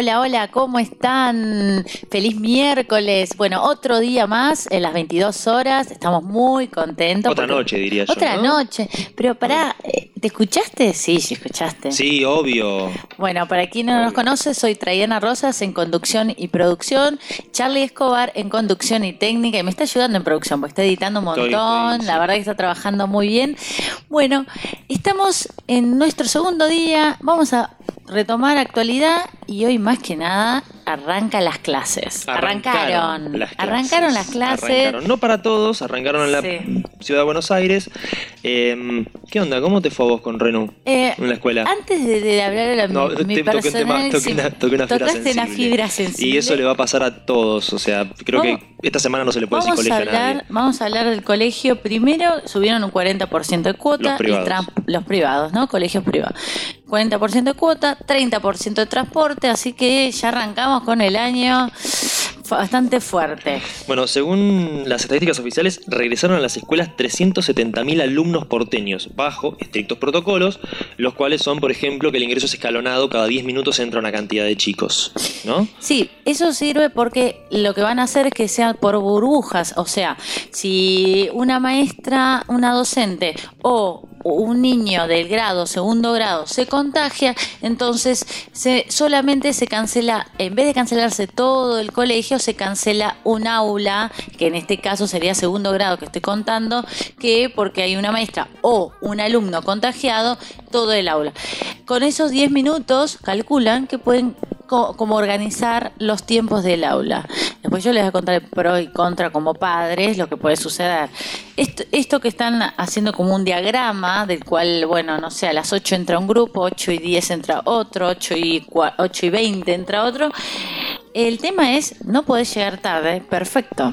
Hola, hola, ¿cómo están? Feliz miércoles. Bueno, otro día más en las 22 horas. Estamos muy contentos. Otra porque- noche, diría yo. Otra ¿no? noche. Pero pará, eh, ¿te escuchaste? Sí, sí, escuchaste. Sí, obvio. Bueno, para quien no nos conoce, soy Traiana Rosas en conducción y producción, Charlie Escobar en conducción y técnica, y me está ayudando en producción, porque está editando un montón, estoy, la sí. verdad que está trabajando muy bien. Bueno, estamos en nuestro segundo día, vamos a retomar actualidad y hoy más que nada arranca las clases. Arrancaron. las clases. Arrancaron las clases. Arrancaron. No para todos, arrancaron en la Sí. ciudad de Buenos Aires. Eh, ¿Qué onda? ¿Cómo te fue a vos con Renu Eh, en la escuela? Antes de, de hablar de la, No, mi te- toqué un tema- personal, toqué una, toqué una fibra tocaste una sensible. fibra sensible. Y eso le va a pasar a todos. O sea, creo Vamos- que esta semana no se le puede decir Vamos a, colegio a nadie. hablar, vamos a hablar del colegio. Primero subieron un 40% de cuota. Los privados. los privados, ¿no? Colegios privados. 40% de cuota, 30% de transporte, así que ya arrancamos con el año bastante fuerte. Bueno, según las estadísticas oficiales, regresaron a las escuelas 370.000 alumnos porteños, bajo estrictos protocolos, los cuales son, por ejemplo, que el ingreso es escalonado, cada 10 minutos entra una cantidad de chicos, ¿no? Sí, eso sirve porque lo que van a hacer es que sea por burbujas, o sea, si una maestra, una docente o un niño del grado, segundo grado, se contagia, entonces se, solamente se cancela, en vez de cancelarse todo el colegio, se cancela un aula, que en este caso sería segundo grado que estoy contando, que porque hay una maestra o un alumno contagiado, todo el aula. Con esos 10 minutos calculan que pueden co- como organizar los tiempos del aula. Después yo les voy a contar el pro y contra como padres lo que puede suceder. Esto, esto que están haciendo como un diagrama del cual, bueno, no sé, a las 8 entra un grupo, 8 y 10 entra otro, 8 y, cua- 8 y 20 entra otro. El tema es, no podés llegar tarde, perfecto.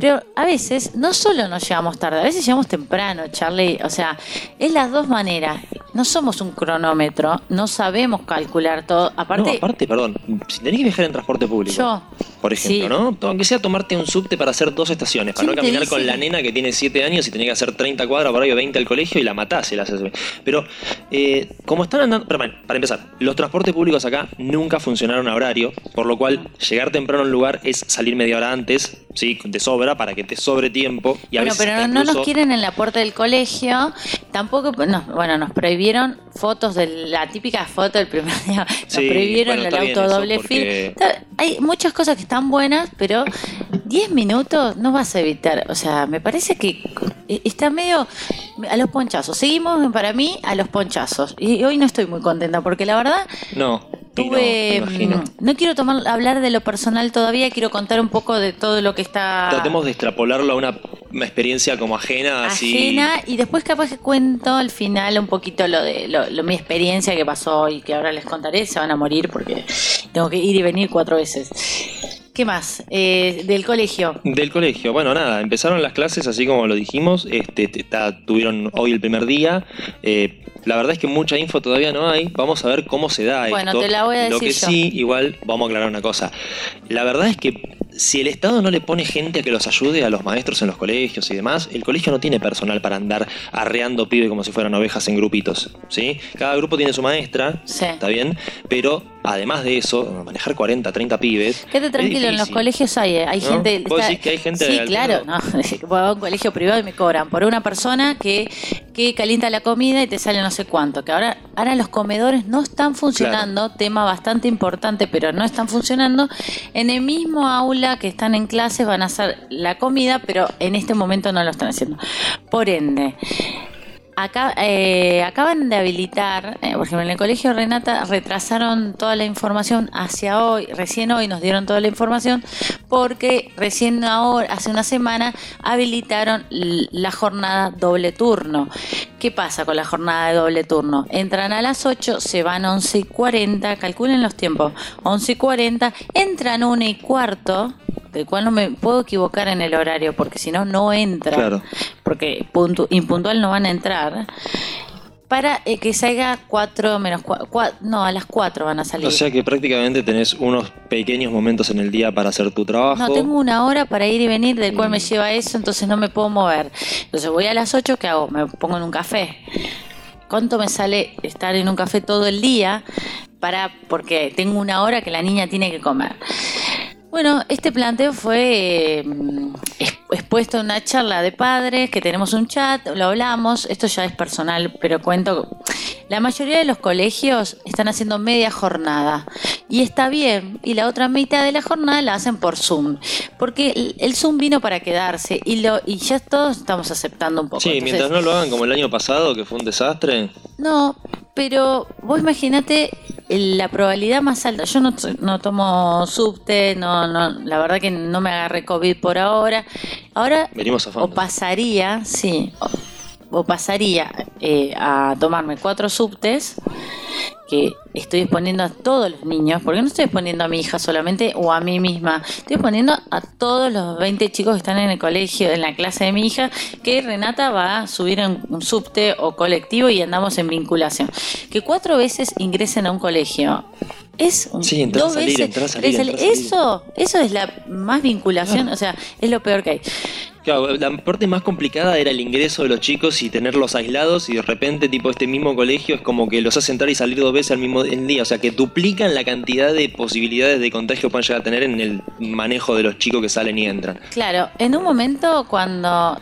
Pero a veces no solo nos llegamos tarde, a veces llegamos temprano, Charlie. O sea, es las dos maneras. No somos un cronómetro, no sabemos calcular todo. Aparte, no, aparte, perdón, si tenés que viajar en transporte público, yo. por ejemplo, sí. ¿no? Aunque sea tomarte un subte para hacer dos estaciones, para no ¿Quién te caminar con la nena que tiene 7 años y tenés que hacer 30 cuadras por ahí o 20 al colegio y la matás y la haces. Pero, eh, como están andando. Pero bueno, para empezar, los transportes públicos acá nunca funcionaron a horario, por lo cual llegar temprano a un lugar es salir media hora antes, ¿sí? De sobra, para que te sobre tiempo. Y a bueno, veces pero no, no nos quieren en la puerta del colegio. Tampoco, no, bueno, nos prohibieron fotos de la típica foto del primer día. Nos Sí, prohibieron bueno, el auto eso, doble porque- fil. Hay muchas cosas que están buenas, pero 10 minutos no vas a evitar. O sea, me parece que está medio a los ponchazos. Seguimos para mí a los ponchazos. Y hoy no estoy muy contenta porque la verdad No, no, mm, no quiero tomar hablar de lo personal todavía, quiero contar un poco de todo lo que está Tratemos de extrapolarlo a una, una experiencia como ajena, así. ajena y después capaz que cuento al final un poquito lo de lo, lo- mi experiencia que pasó y que ahora les contaré, se van a morir porque tengo que ir y venir cuatro veces. ¿Qué más? Eh, del colegio. Del colegio, bueno, nada, empezaron las clases así como lo dijimos, este, tuvieron hoy el primer día, eh, la verdad es que mucha info todavía no hay, vamos a ver cómo se da Bueno, esto. te la voy a Lo decir que yo. sí, igual, vamos a aclarar una cosa, la verdad es que si el Estado no le pone gente a que los ayude a los maestros en los colegios y demás, el colegio no tiene personal para andar arreando pibe como si fueran ovejas en grupitos, ¿sí? Cada grupo tiene su maestra, Sí. ¿está bien? Pero además de eso, manejar 40, 30 pibes. Quédate tranquilo, en los colegios hay, eh, hay ¿No? gente. ¿Vos decís que hay gente Sí, claro, no. Voy a un colegio privado y me cobran por una persona que, que calienta la comida y te sale no sé cuánto. Que ahora, ahora los comedores no están funcionando, tema bastante importante, pero no están funcionando. En el mismo aula que están en clases van a hacer la comida, pero en este momento no lo están haciendo. Por ende. Acá, eh, acaban de habilitar, eh, por ejemplo, en el colegio Renata retrasaron toda la información hacia hoy, recién hoy nos dieron toda la información, porque recién ahora, hace una semana, habilitaron la jornada doble turno. ¿Qué pasa con la jornada de doble turno? Entran a las 8, se van 11 y 40, calculen los tiempos, 11 y 40, entran 1 y cuarto, del cual no me puedo equivocar en el horario, porque si no, no entran Claro. Porque puntu- impuntual no van a entrar, para eh, que salga 4 menos 4, no, a las 4 van a salir. O sea que prácticamente tenés unos pequeños momentos en el día para hacer tu trabajo. no, tengo una hora para ir y venir, del cual me Mm. lleva eso, entonces no me puedo mover. Entonces voy a las 8, ¿qué hago? Me pongo en un café. ¿Cuánto me sale estar en un café todo el día? Para, porque tengo una hora que la niña tiene que comer. Bueno, este planteo fue eh, ex- expuesto en una charla de padres, que tenemos un chat, lo hablamos, esto ya es personal, pero cuento, la mayoría de los colegios están haciendo media jornada y está bien, y la otra mitad de la jornada la hacen por Zoom, porque el, el Zoom vino para quedarse y, lo, y ya todos estamos aceptando un poco. Sí, Entonces, mientras no lo hagan como el año pasado, que fue un desastre. no, pero vos imaginate la probabilidad más alta. Yo no, no tomo subte, no, no, la verdad que no me agarré COVID por ahora. Ahora Venimos a o pasaría, sí, o, pasaría eh, a tomarme cuatro subtes que estoy exponiendo a todos los niños, porque no estoy exponiendo a mi hija solamente o a mí misma, estoy exponiendo a todos los 20 chicos que están en el colegio, en la clase de mi hija, que Renata va a subir en un subte o colectivo y andamos en vinculación. Que cuatro veces ingresen a un colegio. Es un, Sí, entrar, dos salir, veces, entrar, salir, tres, entrar, salir. Eso, eso es la más vinculación, o sea, es lo peor que hay. Claro, la parte más complicada era el ingreso de los chicos y tenerlos aislados y de repente tipo este mismo colegio es como que los hace entrar y salir dos veces al mismo día, o sea que duplican la cantidad de posibilidades de contagio que pueden llegar a tener en el manejo de los chicos que salen y entran. Claro, en un momento cuando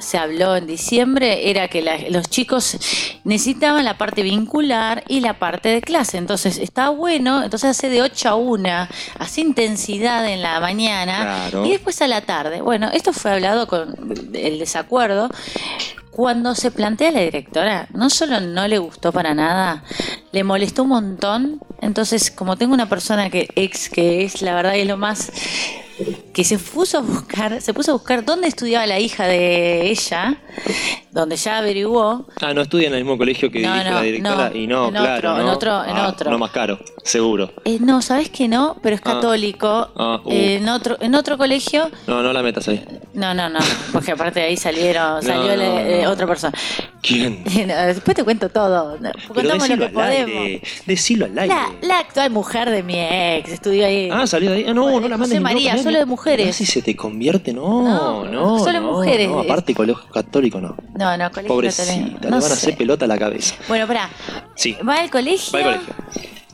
se habló en diciembre era que la- los chicos necesitaban la parte vincular y la parte de clase. Entonces está bueno, entonces hace de 8 a 1, hace intensidad en la mañana Claro. y después a la tarde. Bueno, esto fue hablado con el desacuerdo. Cuando se plantea la directora, no solo no le gustó para nada, le molestó un montón. Entonces, como tengo una persona que ex que es la verdad es lo más que se puso a buscar, se puso a buscar dónde estudiaba la hija de ella, donde ya averiguó. Ah, no estudian en el mismo colegio que No, dirige no, la directora no, y no, en claro, otro, en otro, en Ah, otro. No más caro, seguro. Eh, no, sabes que no, pero es Ah. católico. Ah, uh. Eh, en otro, en otro colegio, No, no la metas ahí. no, no, no, porque aparte de ahí salieron, salió la- eh, otra persona. ¿Quién? Después te cuento todo. Contamos lo que al podemos. aire. Decilo al aire. La, la actual mujer de mi ex estudió ahí. Ah, salió de ahí. Ah, no, no la mandes. María, solo de mujeres. si se te convierte, no, No, no. solo no, mujeres. No, aparte, colegio católico, no. No, no, colegio Pobrecita, católico. le No van a sé. hacer pelota a la cabeza. Bueno, pará. Sí. Va al colegio. Va al colegio.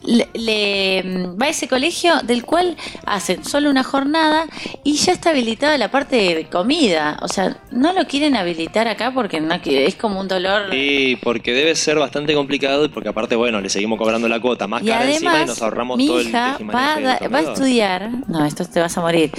Le, le- va a ese colegio del cual hacen solo una jornada y ya está habilitada la parte de comida. O sea, no lo quieren habilitar acá porque no es como un dolor. Sí, porque debe ser bastante complicado y porque aparte, bueno, le seguimos cobrando la cuota más Y cara encima y nos ahorramos mi todo el hija tejimaneje va, va a estudiar. No, esto te vas a morir.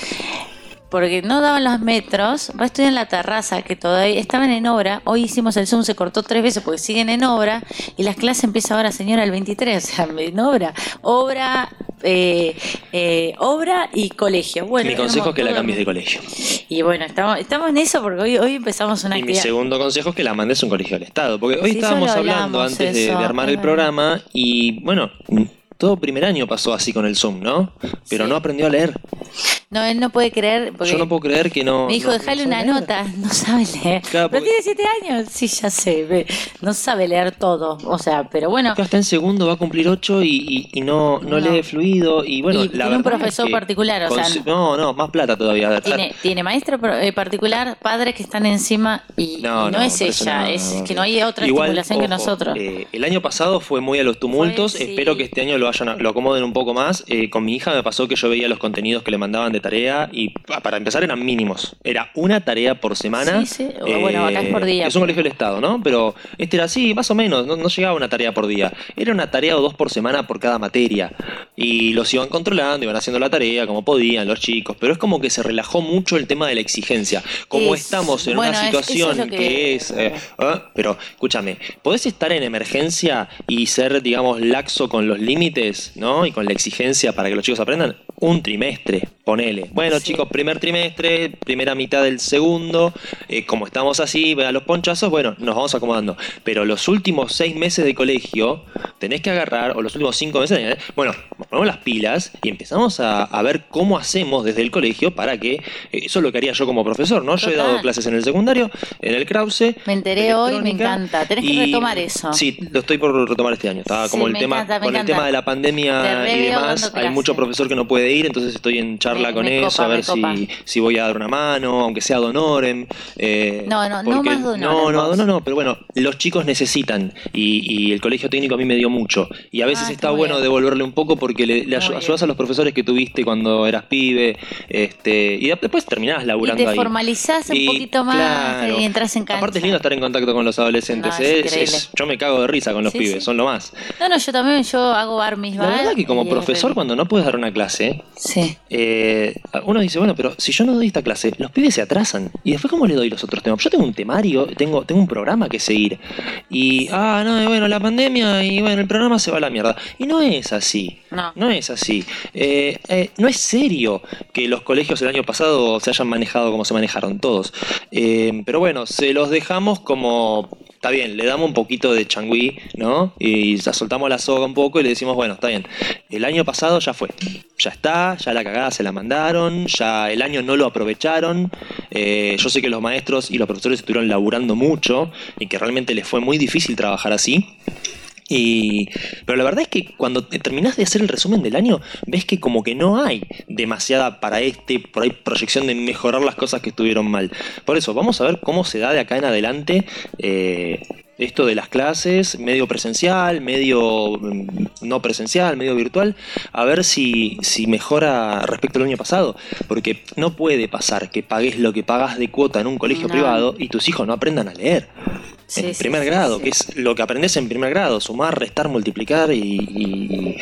Porque no daban los metros, va a estudiar en la terraza, que todavía estaban en obra. Hoy hicimos el Zoom, se cortó tres veces porque siguen en obra. Y las clases empiezan ahora, señora, el 23, o sea, en obra. Obra, eh, eh, obra y colegio. Bueno, Mi consejo es que la cambies de colegio. Y bueno, estamos, estamos en eso porque hoy, hoy empezamos una Y mi segundo consejo es que la mandes a un colegio del Estado. Porque hoy Sí, estábamos hablando antes de, eso, de armar el verdad. programa y, bueno, todo primer año pasó así con el Zoom, ¿no? Pero Sí. no aprendió a leer. No, él no puede creer. Porque Yo no puedo creer que no. Me dijo, no- no una sabe leer". nota. No sabe leer. Claro, Pero porque- tiene siete años. Sí, ya sé. No sabe leer todo. O sea, pero bueno. Está en segundo, va a cumplir ocho y, y- y no, no, No. lee fluido. Y bueno, Y la tiene un es profesor que particular, o sea, no, no, más plata todavía. Tiene, tiene maestro eh, particular, padres que están encima y no, es ella, es que no. hay otra Igual, estimulación que nosotros. eh, el año pasado fue muy a los tumultos. Fue, sí. Espero que este año lo hayan, lo acomoden un poco más. Eh, con mi hija me pasó que yo veía los contenidos que le mandaban de tarea y pa- para empezar eran mínimos. Era una tarea por semana. Sí, sí. O bueno, acá es por día. Es un colegio del Estado, ¿no? Pero este era así, más o menos. No, no llegaba una tarea por día. Era una tarea o dos por semana por cada materia. Y los iban controlando, iban haciendo la tarea como podían los chicos. Pero es como que se relajó mucho el tema de la exigencia. Como Es- estamos en bueno, una es- eso es situación que... que- es... eh, ¿ah? Pero escúchame, podés estar en emergencia y ser, digamos, laxo con los límites, ¿no? Y con la exigencia para que los chicos aprendan. Un trimestre, ponele. Bueno, Sí. chicos, primer trimestre, primera mitad del segundo, eh, como estamos así, a los ponchazos, bueno, nos vamos acomodando. Pero los últimos seis meses de colegio tenés que agarrar, o los últimos cinco meses, eh, bueno, nos ponemos las pilas y empezamos a, a ver cómo hacemos desde el colegio para que, eh, eso es lo que haría yo como profesor, ¿no? Yo he dado clases en el secundario, en el Krause. Me enteré hoy, me encanta. Tenés que y- retomar eso. Sí, lo estoy por retomar este año. Estaba Sí, como el tema, encanta, con el encanta. tema de la pandemia y demás, hay mucho profesor que no puede ir, entonces estoy en charla Me- con me eso, copa, a ver si, si voy a dar una mano, aunque sea ad honorem. eh, No, no, no más ad honorem, No, no, no, no, pero bueno, los chicos necesitan y, y el colegio técnico a mí me dio mucho. Y a veces Ah, está está bueno bien. devolverle un poco porque le, le ayudas a los profesores que tuviste cuando eras pibe este, y después terminás Y laburando te ahí. formalizás un Y, poquito más claro. y entras en cancha. Aparte es lindo estar en contacto con los adolescentes. No, es ¿eh? yo me cago de risa con los Sí, pibes, sí. son lo más. No, no, yo también, yo hago bar mis La verdad que como profesor cuando no puedes dar una clase, Sí. eh, uno dice, bueno, pero si yo no doy esta clase, los pibes se atrasan. ¿Y después cómo le doy los otros temas? Yo tengo un temario, tengo, tengo un programa que seguir. Y, ah, no, y bueno, la pandemia y bueno, el programa se va a la mierda. Y no es así. No. No es así. Eh, eh, no es serio que los colegios el año pasado se hayan manejado como se manejaron todos. Eh, pero bueno, se los dejamos como... Bien, le damos un poquito de changüí, ¿no? Y ya soltamos la soga un poco y le decimos, bueno, está bien. El año pasado ya fue. Ya está, ya la cagada se la mandaron, ya el año no lo aprovecharon. Eh, yo sé que los maestros y los profesores estuvieron laburando mucho y que realmente les fue muy difícil trabajar así. Y, pero la verdad es que cuando te terminás de hacer el resumen del año, ves que como que no hay demasiada para este, por ahí proyección de mejorar las cosas que estuvieron mal. Por eso, vamos a ver cómo se da de acá en adelante eh, esto de las clases, medio presencial, medio mm, no presencial, medio virtual, a ver si, si mejora respecto al año pasado. Porque no puede pasar que pagues lo que pagas de cuota en un colegio No. privado y tus hijos no aprendan a leer Sí, en sí, primer sí, grado, que es lo que aprendes en primer grado, sumar, restar, multiplicar y, y-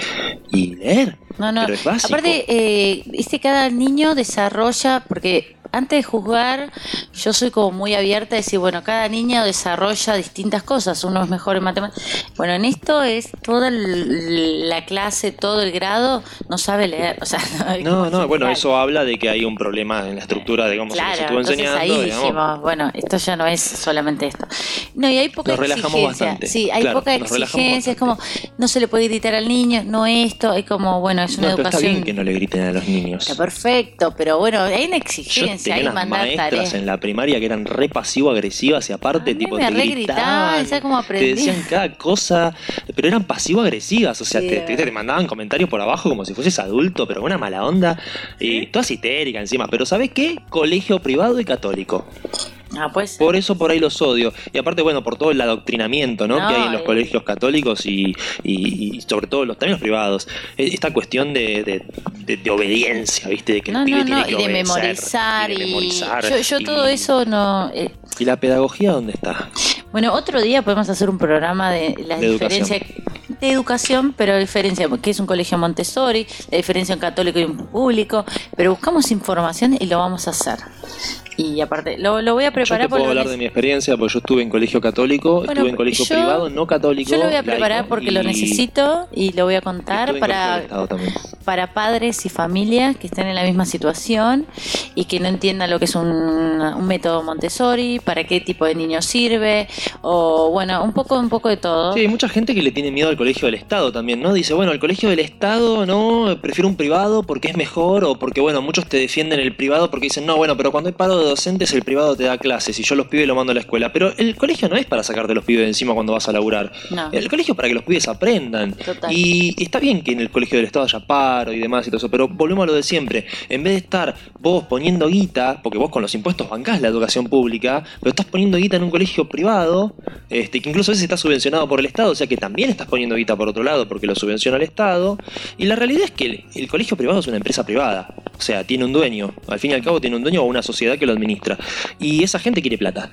y leer. No, no. Pero es básico. Aparte, eh, viste, cada niño desarrolla, porque antes de juzgar, yo soy como muy abierta a decir, bueno, cada niño desarrolla distintas cosas. Uno es mejor en matemáticas. Bueno, en esto es toda la clase, todo el grado, no sabe leer. O sea, no, no, bueno, eso habla de que hay un problema en la estructura de cómo se estuvo enseñando. ahí digamos. dijimos, bueno, esto ya no es solamente esto. No, y hay poca Nos relajamos exigencia. bastante. Sí, hay Claro, poca exigencia, es como, no se le puede gritar al niño, no esto, hay como, bueno, es una No, pero está educación. bien que no le griten a los niños. Está perfecto, pero bueno, hay una Yo exigencia, tenía hay maestras tareas. en la primaria que eran re pasivo-agresivas y aparte A mí tipo me te re gritaban, gritaban, ¿sabes cómo te aprendí? decían cada cosa, pero eran pasivo-agresivas, o sea, Sí, te, te- te mandaban comentarios por abajo como si fueses adulto, pero una mala onda y todas histéricas encima, pero ¿sabes qué? Colegio privado y católico. Ah, pues. Por eso por ahí los odio. Y aparte, bueno, por todo el adoctrinamiento ¿no? No, que hay en los eh. colegios católicos y, y- y sobre todo los, también los privados. E- Esta cuestión de, de- de- de obediencia, ¿viste? De que el No, pibe no, tiene no, que y obedecer, memorizar. y de memorizar, yo, yo todo eso no. eh, ¿Y la pedagogía dónde está? Bueno, otro día podemos hacer un programa de la De diferencia de educación, pero diferencia, que es un colegio Montessori, la diferencia en católico y en público, pero buscamos información y lo vamos a hacer. Y aparte, lo, lo voy a preparar yo te puedo porque hablar de mi experiencia, porque yo estuve en colegio católico, Bueno, estuve en colegio yo- privado, no católico. Yo lo voy a preparar laico, porque lo necesito y lo voy a contar para, para padres y familias que estén en la misma situación y que no entiendan lo que es un, un método Montessori, para qué tipo de niño sirve, o bueno, un poco, un poco de todo. Sí, hay mucha gente que le tiene miedo al colegio del Estado también, ¿no? Dice, bueno, el colegio del Estado, no, prefiero un privado porque es mejor, o porque, bueno, muchos te defienden el privado porque dicen, no, bueno, pero cuando hay paro de docentes, el privado te da clases y yo los pibes lo mando a la escuela. Pero el colegio no es para sacarte los pibes de encima cuando vas a laburar. No. El colegio es para que los pibes aprendan. Total. Y está bien que en el colegio del Estado haya paro y demás y todo eso, pero volvemos a lo de siempre. En vez de estar vos poniendo guita, porque vos con los impuestos bancás la educación pública, pero estás poniendo guita en un colegio privado, este, que incluso a veces está subvencionado por el Estado, o sea que también estás poniendo guita por otro lado porque lo subvenciona el Estado. Y la realidad es que el, el colegio privado es una empresa privada. O sea, tiene un dueño. Al fin y al cabo tiene un dueño o una sociedad que lo administra. Y esa gente quiere plata.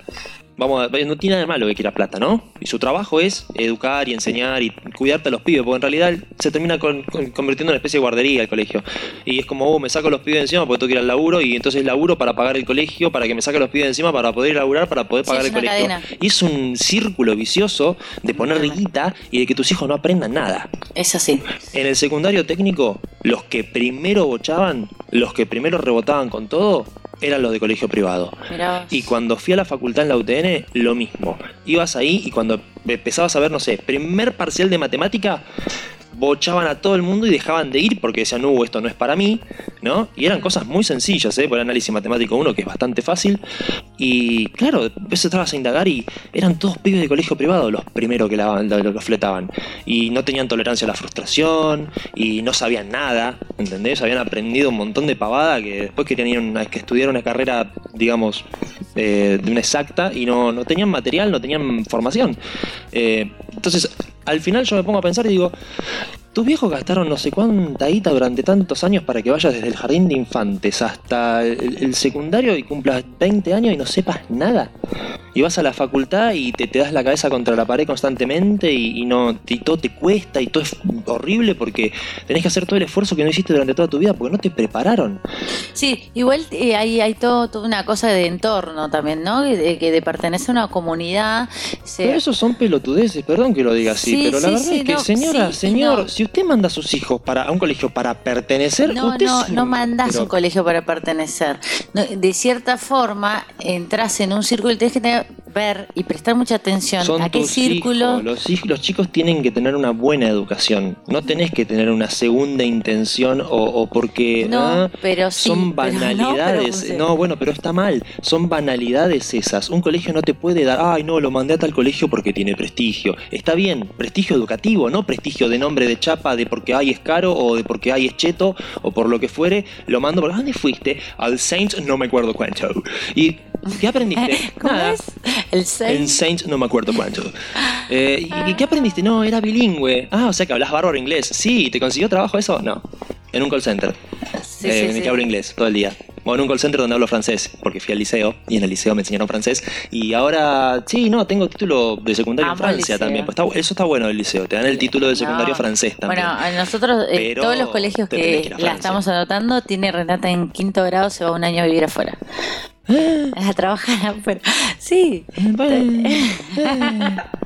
Vamos a, no tiene nada de malo que quiera plata, ¿no? Y su trabajo es educar y enseñar y cuidarte a los pibes, porque en realidad se termina con- con- convirtiendo en una especie de guardería el colegio. Y es como, oh, me saco los pibes encima porque tengo que ir al laburo y entonces laburo para pagar el colegio, para que me saque los pibes encima para poder ir a laburar, para poder pagar el colegio. cadena. Y es un círculo vicioso de poner guita y de que tus hijos no aprendan nada. Es así. En el secundario técnico, los que primero bochaban, los que primero rebotaban con todo, eran los de colegio privado. Mirá. Y cuando fui a la facultad en la UTN, lo mismo. Ibas ahí y cuando empezabas a ver, no sé, primer parcial de matemática, bochaban a todo el mundo y dejaban de ir porque decían, no, esto no es para mí, ¿no? Y eran cosas muy sencillas, ¿eh? Por el análisis matemático 1, que es bastante fácil. Y claro, después estabas a indagar y eran todos pibes de colegio privado los primeros que la, lo, lo fletaban. Y no tenían tolerancia a la frustración y no sabían nada, ¿entendés? Habían aprendido un montón de pavada que después querían ir una- que estudiar una carrera, digamos, eh, de una exacta y no, no tenían material, no tenían formación. Eh, entonces, al final yo me pongo a pensar y digo, tus viejos gastaron no sé cuánta guita durante tantos años para que vayas desde el jardín de infantes hasta el, el secundario y cumplas 20 años y no sepas nada. Y vas a la facultad y te, te das la cabeza contra la pared constantemente y, y no y todo te cuesta y todo es horrible porque tenés que hacer todo el esfuerzo que no hiciste durante toda tu vida porque no te prepararon. Sí, igual eh, hay, hay todo, toda una cosa de entorno también, ¿no? Que de, que de pertenecer a una comunidad. se- Pero eso son pelotudeces, perdón que lo diga así, Sí, pero la sí, verdad sí, es que no, señora, señor, no. si usted manda a sus hijos para a un colegio para pertenecer, No, usted no, no pero- un colegio para pertenecer. De cierta forma, entras en un círculo y tenés que tener- ver y prestar mucha atención Son a qué círculo. hijos. Los, los chicos tienen que tener una buena educación. No tenés que tener una segunda intención o, o porque No, ah, pero sí, son pero no, pero banalidades. no, bueno, pero está mal. Son banalidades esas. Un colegio no te puede dar, ay, no, lo mandé a tal colegio porque tiene prestigio. Está bien, prestigio educativo, no prestigio de nombre de chapa de porque ay es caro o de porque ay es cheto o por lo que fuere. Lo mando, ¿por dónde fuiste? Al Saints, no me acuerdo cuánto. ¿Y qué aprendiste? ¿Cómo Nada. es? El En seis. Saints no me acuerdo cuánto. Eh, ¿y, qué aprendiste? No, era bilingüe. Ah, o sea que hablas bárbaro inglés. Sí, ¿te consiguió trabajo eso? No. En un call center. Sí, Eh, sí, en el sí. que hablo inglés todo el día. O en un call center donde hablo francés, porque fui al liceo y en el liceo me enseñaron francés. Y ahora, sí, no, tengo título de secundario Amo en el Francia liceo. también. Pues está- eso está bueno del liceo, te dan el título de secundario No. francés también. Bueno, a nosotros, eh, Pero todos los colegios te tenés que que ir a la Francia. estamos anotando, tiene Renata en quinto grado, se va un año a vivir afuera. A trabajar afuera. Sí.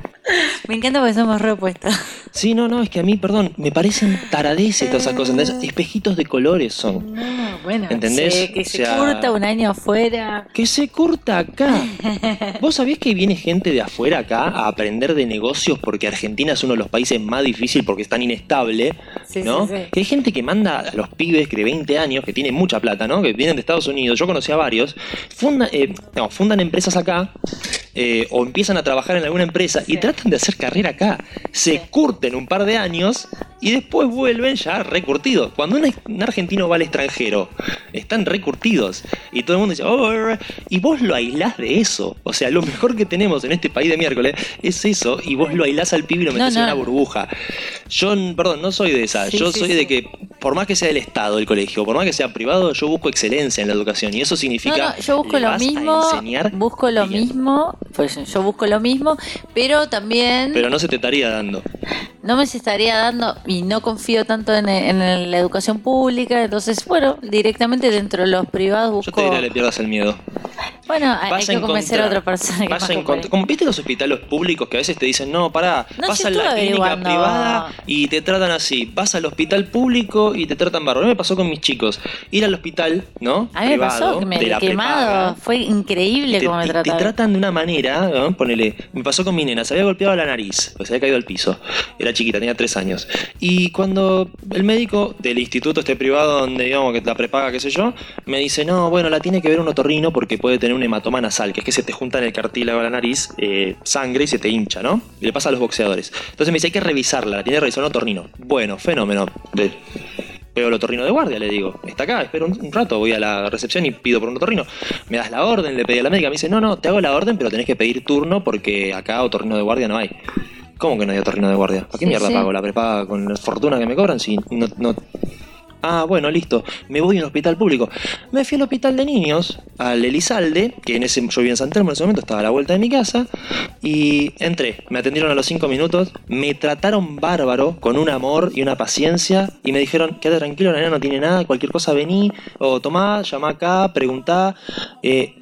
Me encanta porque somos reopuestos. Sí, no, no, es que a mí, perdón, me parecen taradeces todas esas cosas. ¿entendés? Espejitos de colores son. No, bueno. ¿Entendés? que se O sea- curta un año afuera. Que se corta acá. ¿Vos sabés que viene gente de afuera acá a aprender de negocios porque Argentina es uno de los países más difíciles porque es tan inestable? Sí, ¿no? sí, sí. Que hay gente que manda a los pibes que de 20 años, que tienen mucha plata, ¿no? Que vienen de Estados Unidos, yo conocí a varios, funda- eh, no, fundan empresas acá eh, o empiezan a trabajar en alguna empresa y tratan de hacer carrera acá. Se curten un par de años y después vuelven ya recurtidos. Cuando un, un argentino va al extranjero, están recurtidos. Y todo el mundo dice, "Oh, eh, eh", y vos lo aislás de eso. O sea, lo mejor que tenemos en este país de miércoles es eso, y vos lo aislás al pibe y lo No, metés en no. una burbuja. Yo, perdón, no soy de esa. Sí, yo sí, soy sí. de que, por más que sea del Estado el colegio, por más que sea privado, yo busco excelencia en la educación. Y eso significa. No, no, yo busco lo mismo, busco lo bien. mismo, pues yo busco lo mismo, pero también Pero no se te estaría dando. No me se estaría dando y no confío tanto en, en la educación pública, entonces, bueno, directamente dentro de los privados busco... Yo te diría le pierdas el miedo. Bueno, hay que convencer a otra persona. Que vas como viste los hospitales públicos que a veces te dicen, no, pará, vas a la clínica privada y te tratan así. Vas al hospital público y te tratan barro. A mí me pasó con mis chicos. Ir al hospital, ¿no? A mí me pasó que me he quemado. Fue increíble cómo me trataron. Te tratan de una manera, ¿no? ponele, me pasó con mi nena, se había golpeado la nariz, pues se había caído al piso. Era chiquita, tenía tres años. Y cuando el médico del instituto este privado donde digamos que la prepaga, qué sé yo, me dice, no, bueno, la tiene que ver un otorrino porque puede tener un hematoma nasal, que es que se te junta en el cartílago de la nariz eh, sangre y se te hincha, ¿no? Y le pasa a los boxeadores. Entonces me dice, hay que revisarla, la tiene que revisar un otorrino. Bueno, fenómeno. Veo el otorrino de guardia, le digo, está acá, espero un, rato, voy a la recepción y pido por un otorrino. Me das la orden, le pedí a la médica, me dice, no, no, te hago la orden, pero tenés que pedir turno porque acá otorrino de guardia no hay. ¿Cómo que no hay otorrino de guardia? ¿Para qué mierda pago? ¿La prepaga con la fortuna que me cobran? Si no, no, Ah, bueno, listo. Me voy a un hospital público. Me fui al hospital de niños, al Elizalde, que en ese, yo vivía en San Telmo en ese momento, estaba a la vuelta de mi casa, y entré. Me atendieron a los cinco minutos, me trataron bárbaro, con un amor y una paciencia, y me dijeron, quédate tranquilo, la nena no tiene nada, cualquier cosa vení, o tomá, llama acá, preguntá. Eh,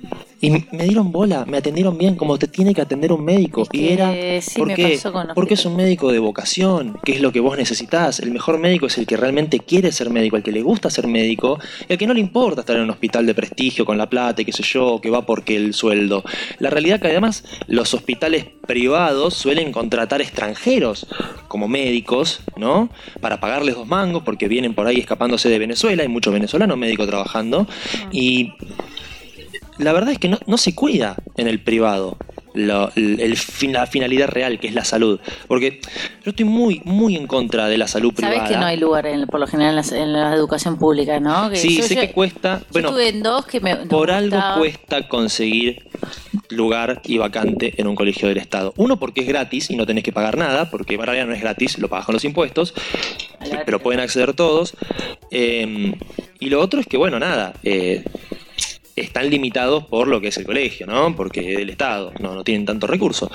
y me dieron bola, me atendieron bien como te tiene que atender un médico. y era porque, porque es un médico de vocación, que es lo que vos necesitas. El mejor médico es el que realmente quiere ser médico, el que le gusta ser médico, el que no le importa estar en un hospital de prestigio con la plata y qué sé yo, que va porque el sueldo. La realidad que además los hospitales privados suelen contratar extranjeros como médicos, ¿no? Para pagarles dos mangos porque vienen por ahí escapándose de Venezuela, hay muchos venezolanos médicos trabajando. Y la verdad es que no, se cuida en el privado. la finalidad real, que es la salud. Porque yo estoy muy, muy en contra de la salud privada. Sabes que no hay lugar, por lo general, en la, educación pública, ¿no? sí, sé que cuesta. bueno, estuve en dos que me. por algo cuesta conseguir lugar y vacante en un colegio del Estado. Uno, porque es gratis y no tenés que pagar nada, porque en realidad no es gratis, lo pagas con los impuestos, pero pueden acceder todos. Eh, y lo otro es que, bueno, nada. Eh, están limitados por lo que es el colegio, ¿no? Porque del Estado, no, no tienen tanto recurso.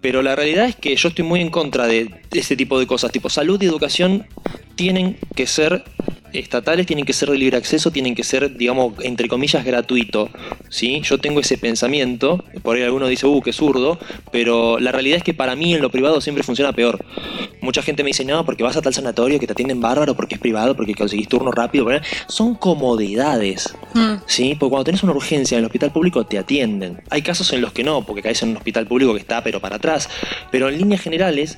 Pero la realidad es que yo estoy muy en contra de ese tipo de cosas, tipo salud y educación tienen que ser estatales tienen que ser de libre acceso, tienen que ser, digamos, entre comillas, gratuito. ¿sí? Yo tengo ese pensamiento, por ahí alguno dice, uh, qué zurdo, pero la realidad es que para mí en lo privado siempre funciona peor. Mucha gente me dice, no, porque vas a tal sanatorio que te atienden bárbaro, porque es privado, porque conseguís turno rápido. Son comodidades. Mm. ¿sí? Porque cuando tenés una urgencia en el hospital público te atienden. Hay casos en los que no, porque caes en un hospital público que está pero para atrás. Pero en líneas generales,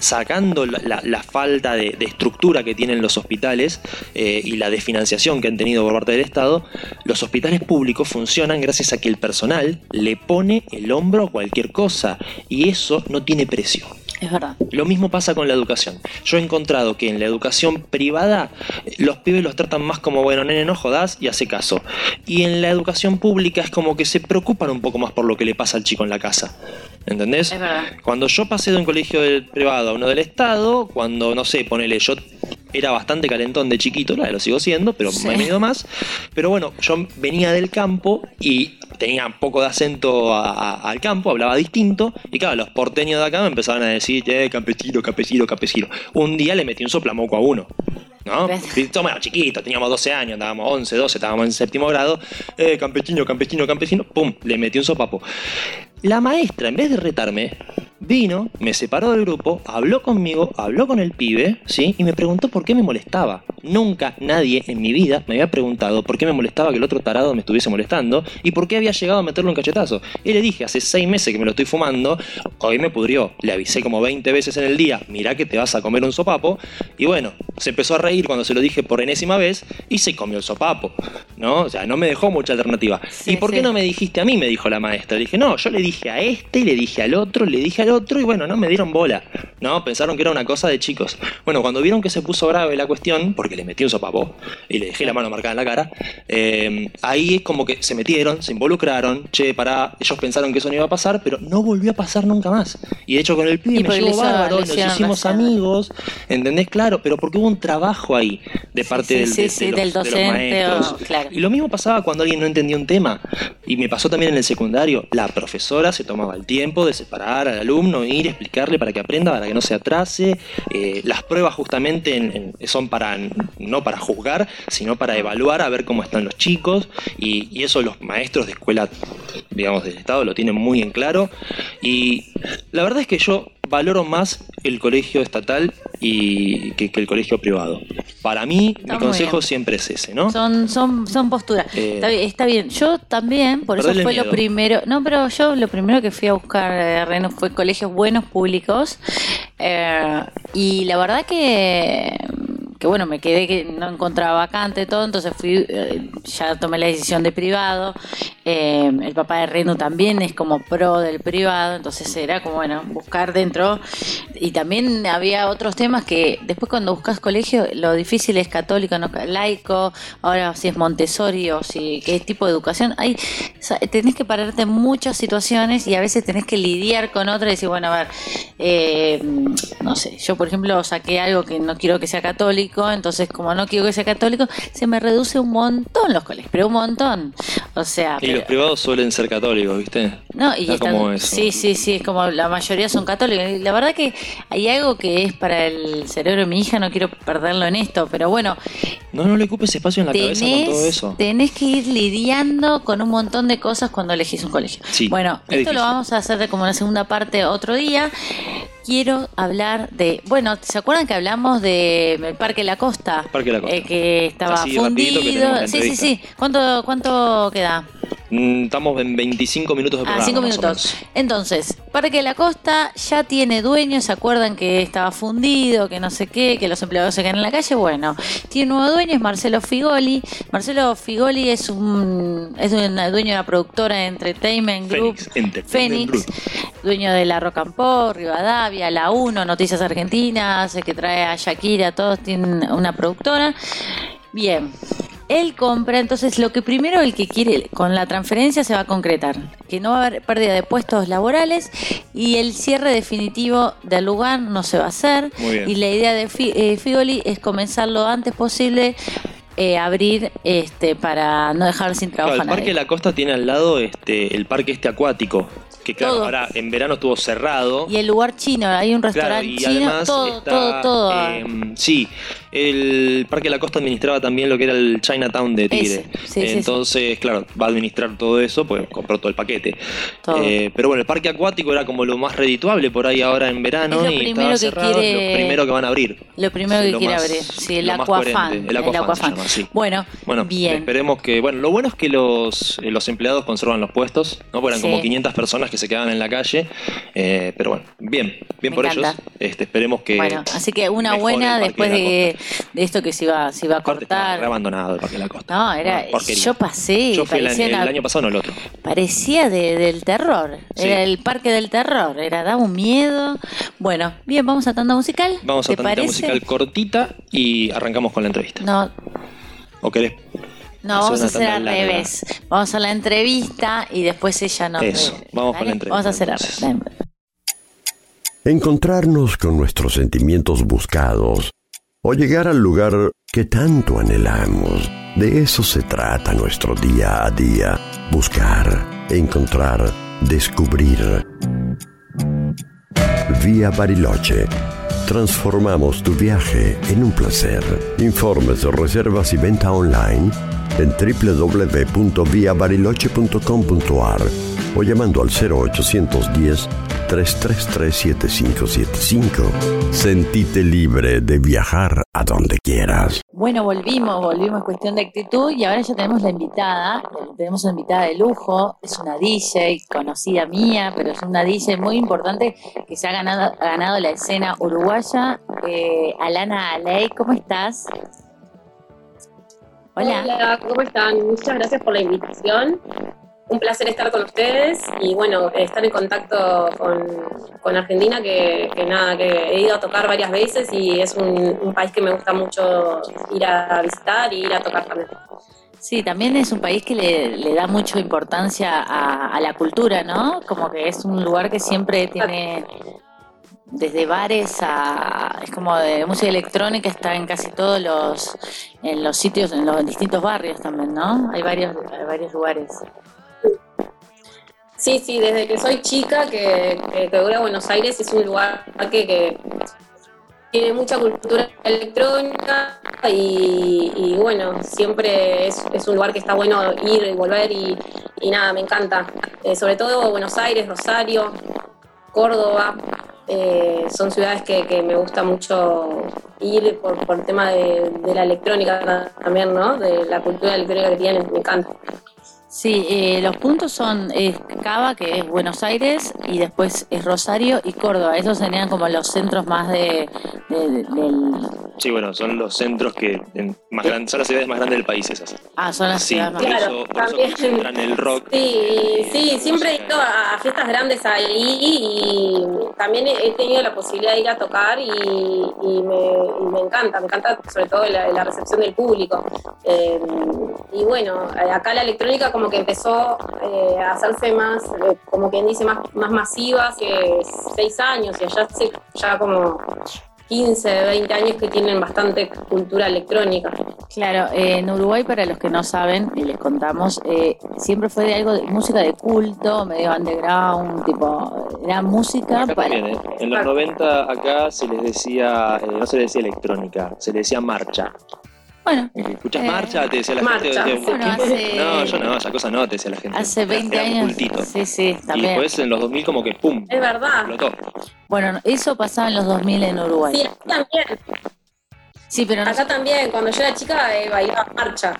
sacando la, falta de estructura que tienen los hospitales, eh, y la desfinanciación que han tenido por parte del Estado, los hospitales públicos funcionan gracias a que el personal le pone el hombro a cualquier cosa y eso no tiene precio. Es verdad. Lo mismo pasa con la educación. Yo he encontrado que en la educación privada los pibes los tratan más como, bueno, nene, no jodas y hace caso. Y en la educación pública es como que se preocupan un poco más por lo que le pasa al chico en la casa. ¿Entendés? Es verdad. Cuando yo pasé de un colegio privado a uno del Estado, cuando, no sé, ponele, yo era bastante calentón de chiquito, lo sigo siendo, pero me he venido más. Pero bueno, yo venía del campo y tenía un poco de acento al campo, hablaba distinto. Y claro, los porteños de acá me empezaban a decir, eh, campesino, campesino, campesino. Un día le metí un soplamoco a uno. ¿no? Bueno, chiquito, teníamos 12 años, estábamos 11, 12, estábamos en séptimo grado. Eh, campesino, campesino, campesino, pum, le metí un sopapo. La maestra, en vez de retarme, vino, me separó del grupo, habló conmigo, habló con el pibe, ¿sí? Y me preguntó por qué me molestaba. Nunca nadie en mi vida me había preguntado por qué me molestaba que el otro tarado me estuviese molestando y por qué había llegado a meterle un cachetazo. Y le dije, hace seis meses que me lo estoy fumando, hoy me pudrió. Le avisé como 20 veces en el día, mirá que te vas a comer un sopapo. Y bueno, se empezó a reír cuando se lo dije por enésima vez y se comió el sopapo, ¿no? O sea, no me dejó mucha alternativa. ¿Y por qué no me dijiste a mí? Me dijo la maestra. Le dije, no, yo le dije a este, le dije al otro, le dije al otro y bueno, no me dieron bola, ¿no? Pensaron que era una cosa de chicos. Bueno, cuando vieron que se puso grave la cuestión, porque le metí un sopapo y le dejé la mano marcada en la cara, eh, ahí es como que se metieron, se involucraron, che, pará, ellos pensaron que eso no iba a pasar, pero no volvió a pasar nunca más. Y de hecho con el pibe Y me llevó bárbaro, nos hicimos amigos, ¿entendés? Claro, pero porque hubo un trabajo ahí de parte sí, del, sí, de- sí, de los, del de los docente maestros. o- claro. Y lo mismo pasaba cuando alguien no entendía un tema. Y me pasó también en el secundario. La profesora se tomaba el tiempo de separar al alumno, ir, explicarle para que aprenda, para que no se atrase. Eh, las pruebas justamente en- son para no para juzgar, sino para evaluar, a ver cómo están los chicos. Y, y eso los maestros de escuela, digamos, del Estado lo tienen muy en claro. Y la verdad es que yo valoro más el colegio estatal y que, que el colegio privado. Para mí, Está mi consejo bien. siempre es ese, ¿no? Son, son, son posturas. Eh, está, bien, está bien. Yo también, por eso fue lo primero. No, pero yo lo primero que fui a buscar eh, Reno fue colegios buenos públicos. eh, y la verdad que, que bueno, me quedé que no encontraba vacante todo, entonces fui, eh, ya tomé la decisión de privado. eh, el papá de Reno también es como pro del privado, entonces era como, bueno, buscar dentro. Y también había otros temas que después cuando buscas colegio, lo difícil es católico, no laico, ahora si es Montessori o si qué tipo de educación. Hay, tenés que pararte en muchas situaciones y a veces tenés que lidiar con otras y decir, bueno, a ver, eh, no sé, yo por ejemplo saqué algo que no quiero que sea católico, entonces como no quiero que sea católico, se me reduce un montón los colegios, pero un montón. O sea, Y pero- los privados suelen ser católicos, ¿viste? no, y Está como eso. sí, sí, sí, es como la mayoría son católicos. Y la verdad que hay algo que es para el cerebro de mi hija, no quiero perderlo en esto, pero bueno, No, no le ocupes espacio en la cabeza con todo tenés, eso. tenés que ir lidiando con un montón de cosas cuando elegís un colegio. Sí, bueno, es esto lo difícil. vamos a hacer de como una segunda parte otro día. Quiero hablar de, bueno, ¿se acuerdan que hablamos de el Parque La Costa? Parque La Costa. Eh, que estaba Así, que fundido. Sí, sí, sí. ¿Cuánto, cuánto queda? Mm, Estamos en 25 minutos de Ah, programa. más o minutos. menos. Entonces, Parque de la Costa ya tiene dueño, ¿se acuerdan que estaba fundido, que no sé qué, que los empleados se quedan en la calle? Bueno, tiene un nuevo dueño, es Marcelo Figoli. Marcelo Figoli es un, es un dueño de una productora de Entertainment Group. Fénix, Entertainment Fénix, dueño de la Rock and Pop, Rivadavia, La Uno, Noticias Argentinas, el que trae a Shakira, todos tienen una productora. Bien, él compra, entonces lo que primero el que quiere con la transferencia se va a concretar, que no va a haber pérdida de puestos laborales y el cierre definitivo del lugar no se va a hacer. Y la idea de Fi- eh, Figoli es comenzar lo antes posible. eh, abrir este para no dejar sin trabajo Claro, a el Parque nadie. de la Costa tiene al lado este, el parque este acuático. Que claro, Todo. ahora en verano estuvo cerrado. Y el lugar chino, hay un Claro, restaurante y chino, además todo, está, todo, todo. eh, sí, el Parque de la Costa administraba también lo que era el Chinatown de Tigre. Sí, sí, sí. Entonces, claro, va a administrar todo eso, pues compró todo el paquete. Todo. Eh, pero bueno, el parque acuático era como lo más redituable por ahí ahora en verano Es lo y primero estaba que cerrado, quiere- lo primero que van a abrir. Lo primero Sí, que lo quiere más- abrir, sí, el Aquafan. El Aquafan. Bueno, Bueno, bien. esperemos que. Bueno, lo bueno es que los, eh, los empleados conservan los puestos, ¿no? Porque eran como 500 personas que se quedaban en la calle. eh, pero bueno, bien, bien Me por encanta. ellos. Este, esperemos que. Bueno, así que una buena después de de, esto que se iba, se iba a Aparte estaba cortar. re abandonado el Parque de la Costa. No, era. Yo pasé, Yo fui el, parecía, año- el una- año pasado, no el otro. parecía de- del terror. Sí. Era el parque del terror. Era, daba un miedo. Bueno, bien, vamos a tanda musical. Vamos a ¿Te tantita parece? musical cortita y arrancamos con la entrevista. No, ¿O querés? no, vamos a hacer tanda al revés. Vamos a la entrevista y después ella nos. Eso, vamos con la entrevista, Vamos a hacer al revés. Encontrarnos con nuestros sentimientos buscados o llegar al lugar que tanto anhelamos. De eso se trata nuestro día a día. Buscar, encontrar, descubrir. Vía Bariloche. Transformamos tu viaje en un placer. Informes, reservas y venta online en www.viabariloche.com.ar o llamando al 0810 333 7575. Sentite libre de viajar a donde quieras. Bueno, volvimos, volvimos cuestión de actitud y ahora ya tenemos la invitada, tenemos una invitada de lujo, es una DJ conocida mía, pero es una DJ muy importante que se ha ganado, ganado la escena uruguaya. Eh, Alana Aley, ¿cómo estás? Hola. Hola, ¿cómo están? Muchas gracias por la invitación. un placer estar con ustedes y bueno, estar en contacto con, Argentina, que, nada, que he ido a tocar varias veces y es un, país que me gusta mucho ir a visitar y ir a tocar también. Sí, también es un país que le, da mucha importancia a, la cultura, ¿no? Como que es un lugar que siempre tiene desde bares a es como de música electrónica está en casi todos los en los sitios en los distintos barrios también no hay varios hay varios lugares. Sí sí desde que soy chica que, que, voy a Buenos Aires es un lugar que, tiene mucha cultura electrónica y, bueno, siempre es, un lugar que está bueno ir y volver y, nada, me encanta. Eh, sobre todo Buenos Aires, Rosario, Córdoba, eh, son ciudades que, me gusta mucho ir por, por el tema de, la electrónica también, ¿no? De la cultura electrónica que tienen, me encanta. Sí, eh, los puntos son Cava, que es Buenos Aires, y después es Rosario y Córdoba. Esos serían como los centros más de, del... Sí, bueno, son los centros que más grandes, son las ciudades más grandes del país esas. Ah, son las ciudades más grandes. Claro, también. el rock. Sí, sí, siempre he ido a fiestas grandes ahí y también he tenido la posibilidad de ir a tocar y, me, encanta, me encanta sobre todo la, recepción del público. Eh, y bueno, acá la electrónica como que empezó eh, a hacerse más, eh, como quien dice, más, más masiva hace seis años y allá hace ya como 15, 20 años que tienen bastante cultura electrónica. Claro, eh, en Uruguay, para los que no saben, y les contamos, eh, siempre fue de algo de música de culto, medio underground, tipo, era música para... En los 90 acá se les decía, no se les decía electrónica, se les decía marcha. Bueno. ¿Escuchas eh, marcha? Te decía la gente. No, yo no, esa cosa no, te decía la gente. Hace 20 años. Sí, sí, también. Y después en los 2000 como que ¡pum! Es verdad. Explotó. Bueno, eso pasaba en los 2000 en Uruguay. Sí, también. Sí, pero acá también, cuando yo era chica eh, bailaba marcha.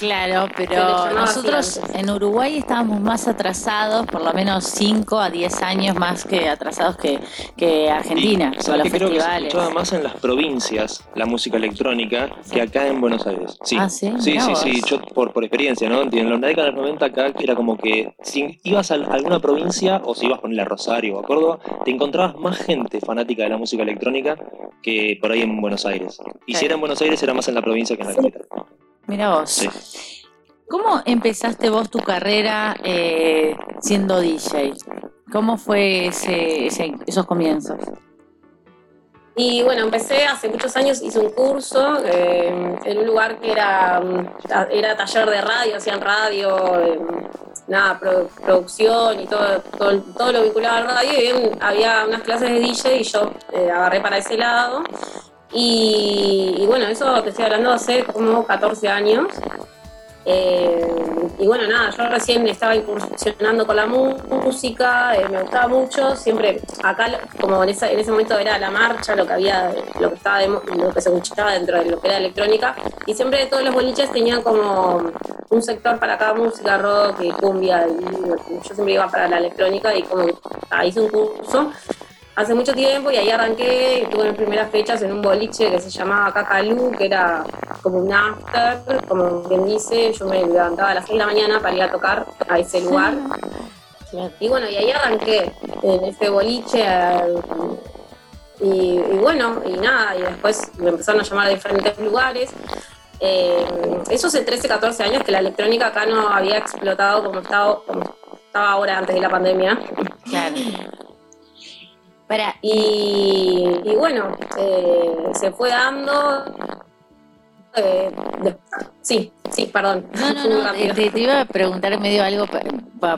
Claro, pero nosotros en Uruguay estábamos más atrasados, por lo menos 5 a 10 años más que atrasados que, que Argentina, con los creo festivales. Que se más en las provincias la música electrónica que acá en Buenos Aires. Sí, ah, sí, sí, sí, sí, yo por, por experiencia, ¿no? En la década de los 90 acá era como que si ibas a alguna provincia o si ibas a a Rosario o a Córdoba, te encontrabas más gente fanática de la música electrónica que por ahí en Buenos Aires. Y si era en Buenos Aires, era más en la provincia que en la capital. Mira vos. ¿Cómo empezaste vos tu carrera eh, siendo DJ? ¿Cómo fue ese, esos comienzos? Y bueno, empecé hace muchos años, hice un curso eh, en un lugar que era, era taller de radio, hacían radio, eh, nada, producción y todo, todo, lo vinculado al radio. Y había unas clases de DJ y yo agarré para ese lado. Y, bueno, eso te estoy hablando hace como 14 años. Eh, y bueno, nada, yo recién estaba incursionando con la música, eh, me gustaba mucho, siempre acá, como en, ese momento era la marcha, lo que había, lo que estaba, lo que se escuchaba dentro de lo que era electrónica, y siempre todos los boliches tenían como un sector para cada música, rock y cumbia, y yo siempre iba para la electrónica y como hice un curso hace mucho tiempo y ahí arranqué y tuve mis primeras fechas en un boliche que se llamaba Cacalú, que era como un after, como quien dice, yo me levantaba a las 6 de la mañana para ir a tocar a ese lugar. Y bueno, y ahí arranqué en ese boliche. y, bueno, y nada, y después me empezaron a llamar a diferentes lugares. Eh, eso hace 13, 14 años que la electrónica acá no había explotado como estaba, como estaba ahora antes de la pandemia. Claro. Y, bueno, eh, se fue dando. Eh, sí, sí, perdón. No, no, no, te, iba a preguntar medio algo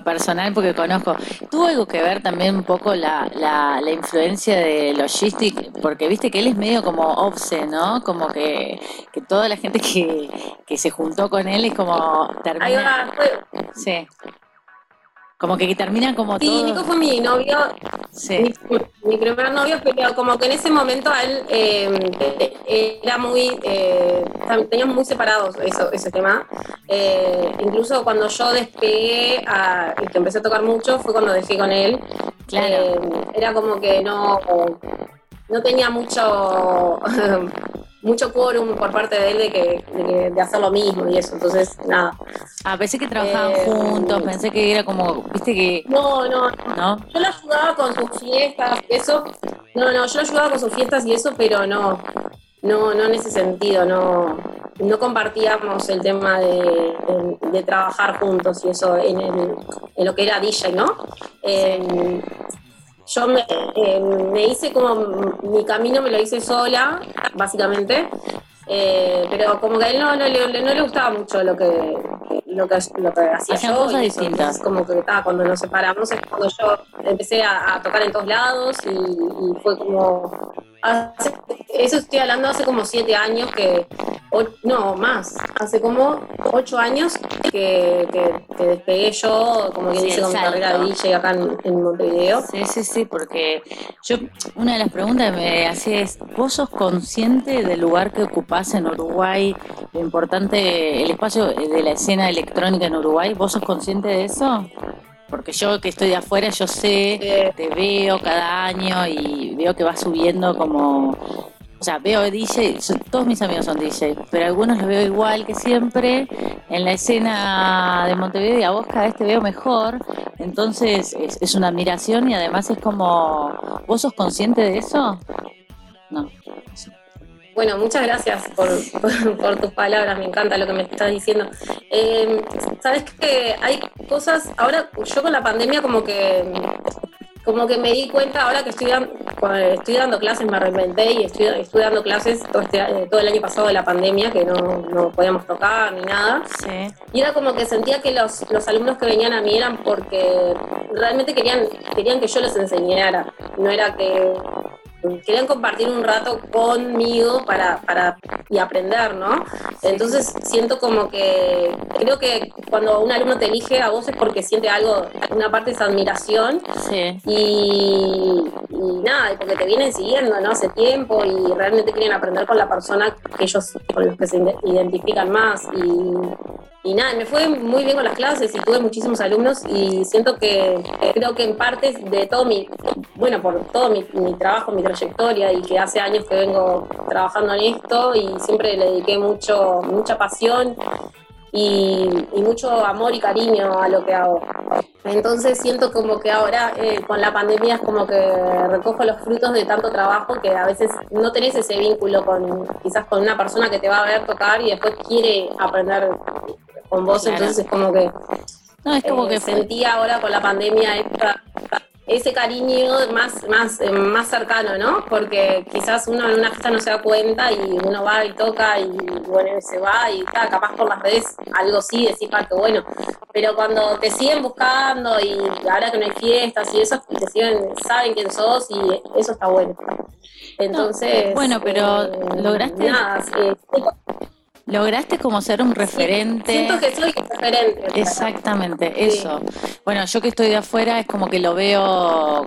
personal porque conozco. ¿Tuvo algo que ver también un poco la, la, influencia de Logistic? Porque viste que él es medio como obse, ¿no? Como que, que toda la gente que, que se juntó con él es como termina. Ahí va, fue, sí. Como que terminan como sí, Nico fue mi novio. Sí. Mi, primer novio, pero como que en ese momento él eh, era muy. Eh, teníamos muy separados eso, ese tema. Eh, incluso cuando yo despegué a, y que empecé a tocar mucho, fue cuando dejé con él. Claro. Eh, era como que no. No tenía mucho. mucho quórum por parte de él de que, de, que- de hacer lo mismo y eso. Entonces, nada. Ah, pensé que trabajaban Eh, juntos, pensé que era como, viste que, No, no, ¿no? Yo lo ayudaba con sus fiestas, eso. No, no, yo lo ayudaba con sus fiestas y eso, pero no, no, no en ese sentido, no, no compartíamos el tema de, de- de trabajar juntos y eso en, el, en lo que era DJ, ¿no? Eh, yo me, eh, me hice como mi camino, me lo hice sola, básicamente. Eh, pero como que a él no, no, le, no le gustaba mucho lo que lo que, lo que hacía Hacían yo cosas distintas. Como que estaba cuando nos separamos es cuando yo empecé a, a tocar en todos lados y, y fue como hace- eso estoy hablando hace como siete años que o- no más hace como ocho años que, que, que despegué yo como que Sí, dice con mi carrera de DJ acá en, en Montevideo Sí, sí, sí, porque yo, una de las preguntas que me hacía es, ¿vos sos consciente del lugar que ocupás en Uruguay, lo importante, el espacio de la escena electrónica en Uruguay? ¿Vos sos consciente de eso? Porque yo que estoy de afuera, yo sé, te veo cada año y veo que vas subiendo como... O sea, veo DJ, todos mis amigos son DJ, pero algunos los veo igual que siempre en la escena de Montevideo y a vos cada vez te veo mejor. Entonces es, es una admiración y además es como, ¿vos sos consciente de eso? No. Bueno, muchas gracias por, por- por tus palabras, me encanta lo que me estás diciendo. Eh, Sabes que hay cosas, ahora yo con la pandemia como que como que me di cuenta ahora que estoy, estoy dando clases, me reinventé y estoy, estoy dando clases todo, este, eh, todo el año pasado de la pandemia, que no, no podíamos tocar ni nada. Sí. Y era como que sentía que los, los alumnos que venían a mí eran porque realmente querían, querían que yo les enseñara. No era que querían compartir un rato conmigo para, para y aprender, ¿no? Entonces siento como que creo que cuando un alumno te elige a vos es porque siente algo, una parte es admiración Sí. y, y nada, porque te vienen siguiendo, ¿no? Hace tiempo y realmente quieren aprender con la persona que ellos, con los que se ide- identifican más. Y, y nada, me fue muy bien con las clases y tuve muchísimos alumnos y siento que creo que en parte de todo mi, bueno, por todo mi, mi trabajo, mi trayectoria y que hace años que vengo trabajando en esto y siempre le dediqué mucho, mucha pasión y, y mucho amor y cariño a lo que hago. Entonces siento como que ahora eh, con la pandemia es como que recojo los frutos de tanto trabajo que a veces no tenés ese vínculo con quizás con una persona que te va a ver tocar y después quiere aprender con vos, Claro. entonces es como que No, es como eh, que sentí ahora con la pandemia esta- ese cariño más, más, eh, más cercano, ¿no? Porque quizás uno en una fiesta no se da cuenta y uno va y toca y bueno, se va y está, capaz por las redes algo sí, decir, ah, qué bueno. Pero cuando te siguen buscando y ahora que no hay fiestas y eso, te siguen, saben quién sos y eso está bueno. Entonces, bueno, pero eh, lograste- Nada, lograste como ser un referente. siento que soy referente. Exactamente, Sí. eso. Bueno, yo que estoy de afuera es como que lo veo,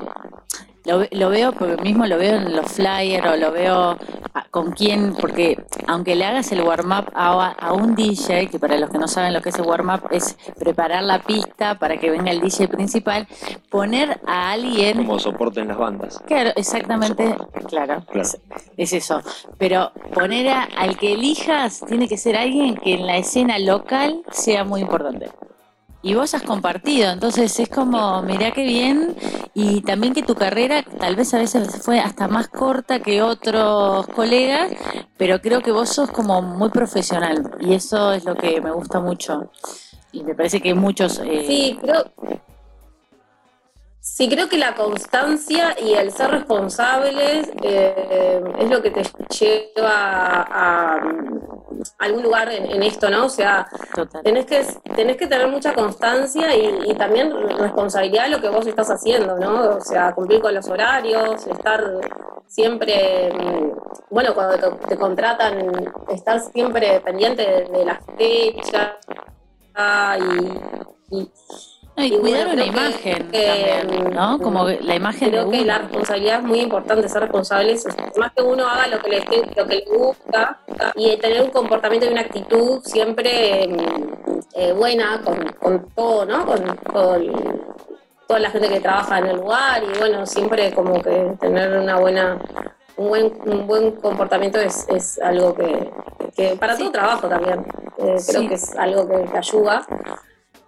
lo, lo veo, porque mismo lo veo en los flyers o lo veo a- con quién, porque aunque le hagas el warm-up a, a un DJ, que para los que no saben lo que es el warm-up es preparar la pista para que venga el DJ principal, poner a alguien Como soporte en las bandas. Claro, exactamente, claro, Claro. Es, es eso. Pero poner a- al que elijas tiene que ser alguien que en la escena local sea muy importante. Y vos has compartido, entonces es como, mirá qué bien, y también que tu carrera tal vez a veces fue hasta más corta que otros colegas, pero creo que vos sos como muy profesional, y eso es lo que me gusta mucho. Y me parece que muchos... eh, Sí, creo. Sí, creo que la constancia y el ser responsables eh, es lo que te lleva a, a algún lugar en, en esto, ¿no? O sea, total. tenés que, tenés que tener mucha constancia y, y también responsabilidad de lo que vos estás haciendo, ¿no? O sea, cumplir con los horarios, estar siempre, mm, bueno, cuando te, te contratan, estar siempre pendiente de, de las fechas ah, y- y No, y Y cuidar bueno, que- imagen que, también, ¿no? Como que la imagen de Creo que uno. la responsabilidad es muy importante, ser responsables, más que uno haga lo que le, lo que le gusta y tener un comportamiento y una actitud siempre mm, eh, buena con, con todo, ¿no? Con, con toda la gente que trabaja en el lugar y bueno, siempre como que tener una buena un buen, un buen comportamiento es, es algo que, que para todo trabajo también, eh, creo Sí. que es algo que, que ayuda.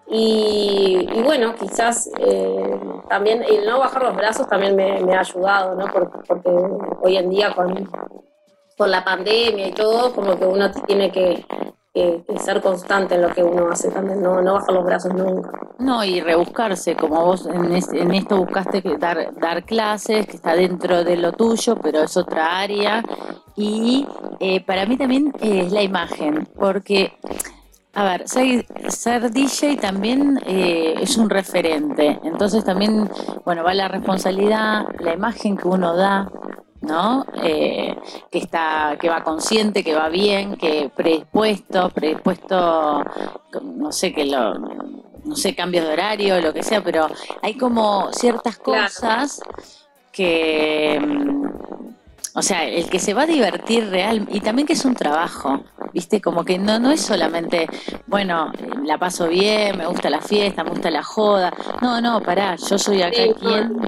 Y, bueno, quizás eh, también el no bajar los brazos también me, ha ayudado, ¿no? Porque, hoy en día con, con la pandemia y todo, como que uno tiene que, ser constante en lo que uno hace también, no, no bajar los brazos nunca. No, y rebuscarse, como vos en, es- en esto buscaste dar, clases, que está dentro de lo tuyo, pero es otra área. Y eh, para mí también es la imagen, porque, a ver, ser, ser DJ también eh, es un referente. Entonces también, bueno, va la responsabilidad, la imagen que uno da, ¿no? Eh, que está, que va consciente, que va bien, que predispuesto, predispuesto, no sé, que lo, no sé, cambios de horario, lo que sea, pero hay como ciertas Claro. cosas que, o sea, el que se va a divertir real y también que es un trabajo, viste, como que no, no es solamente, bueno, la paso bien, me gusta la fiesta, me gusta la joda, no, no, pará, yo soy acá Sí, quien,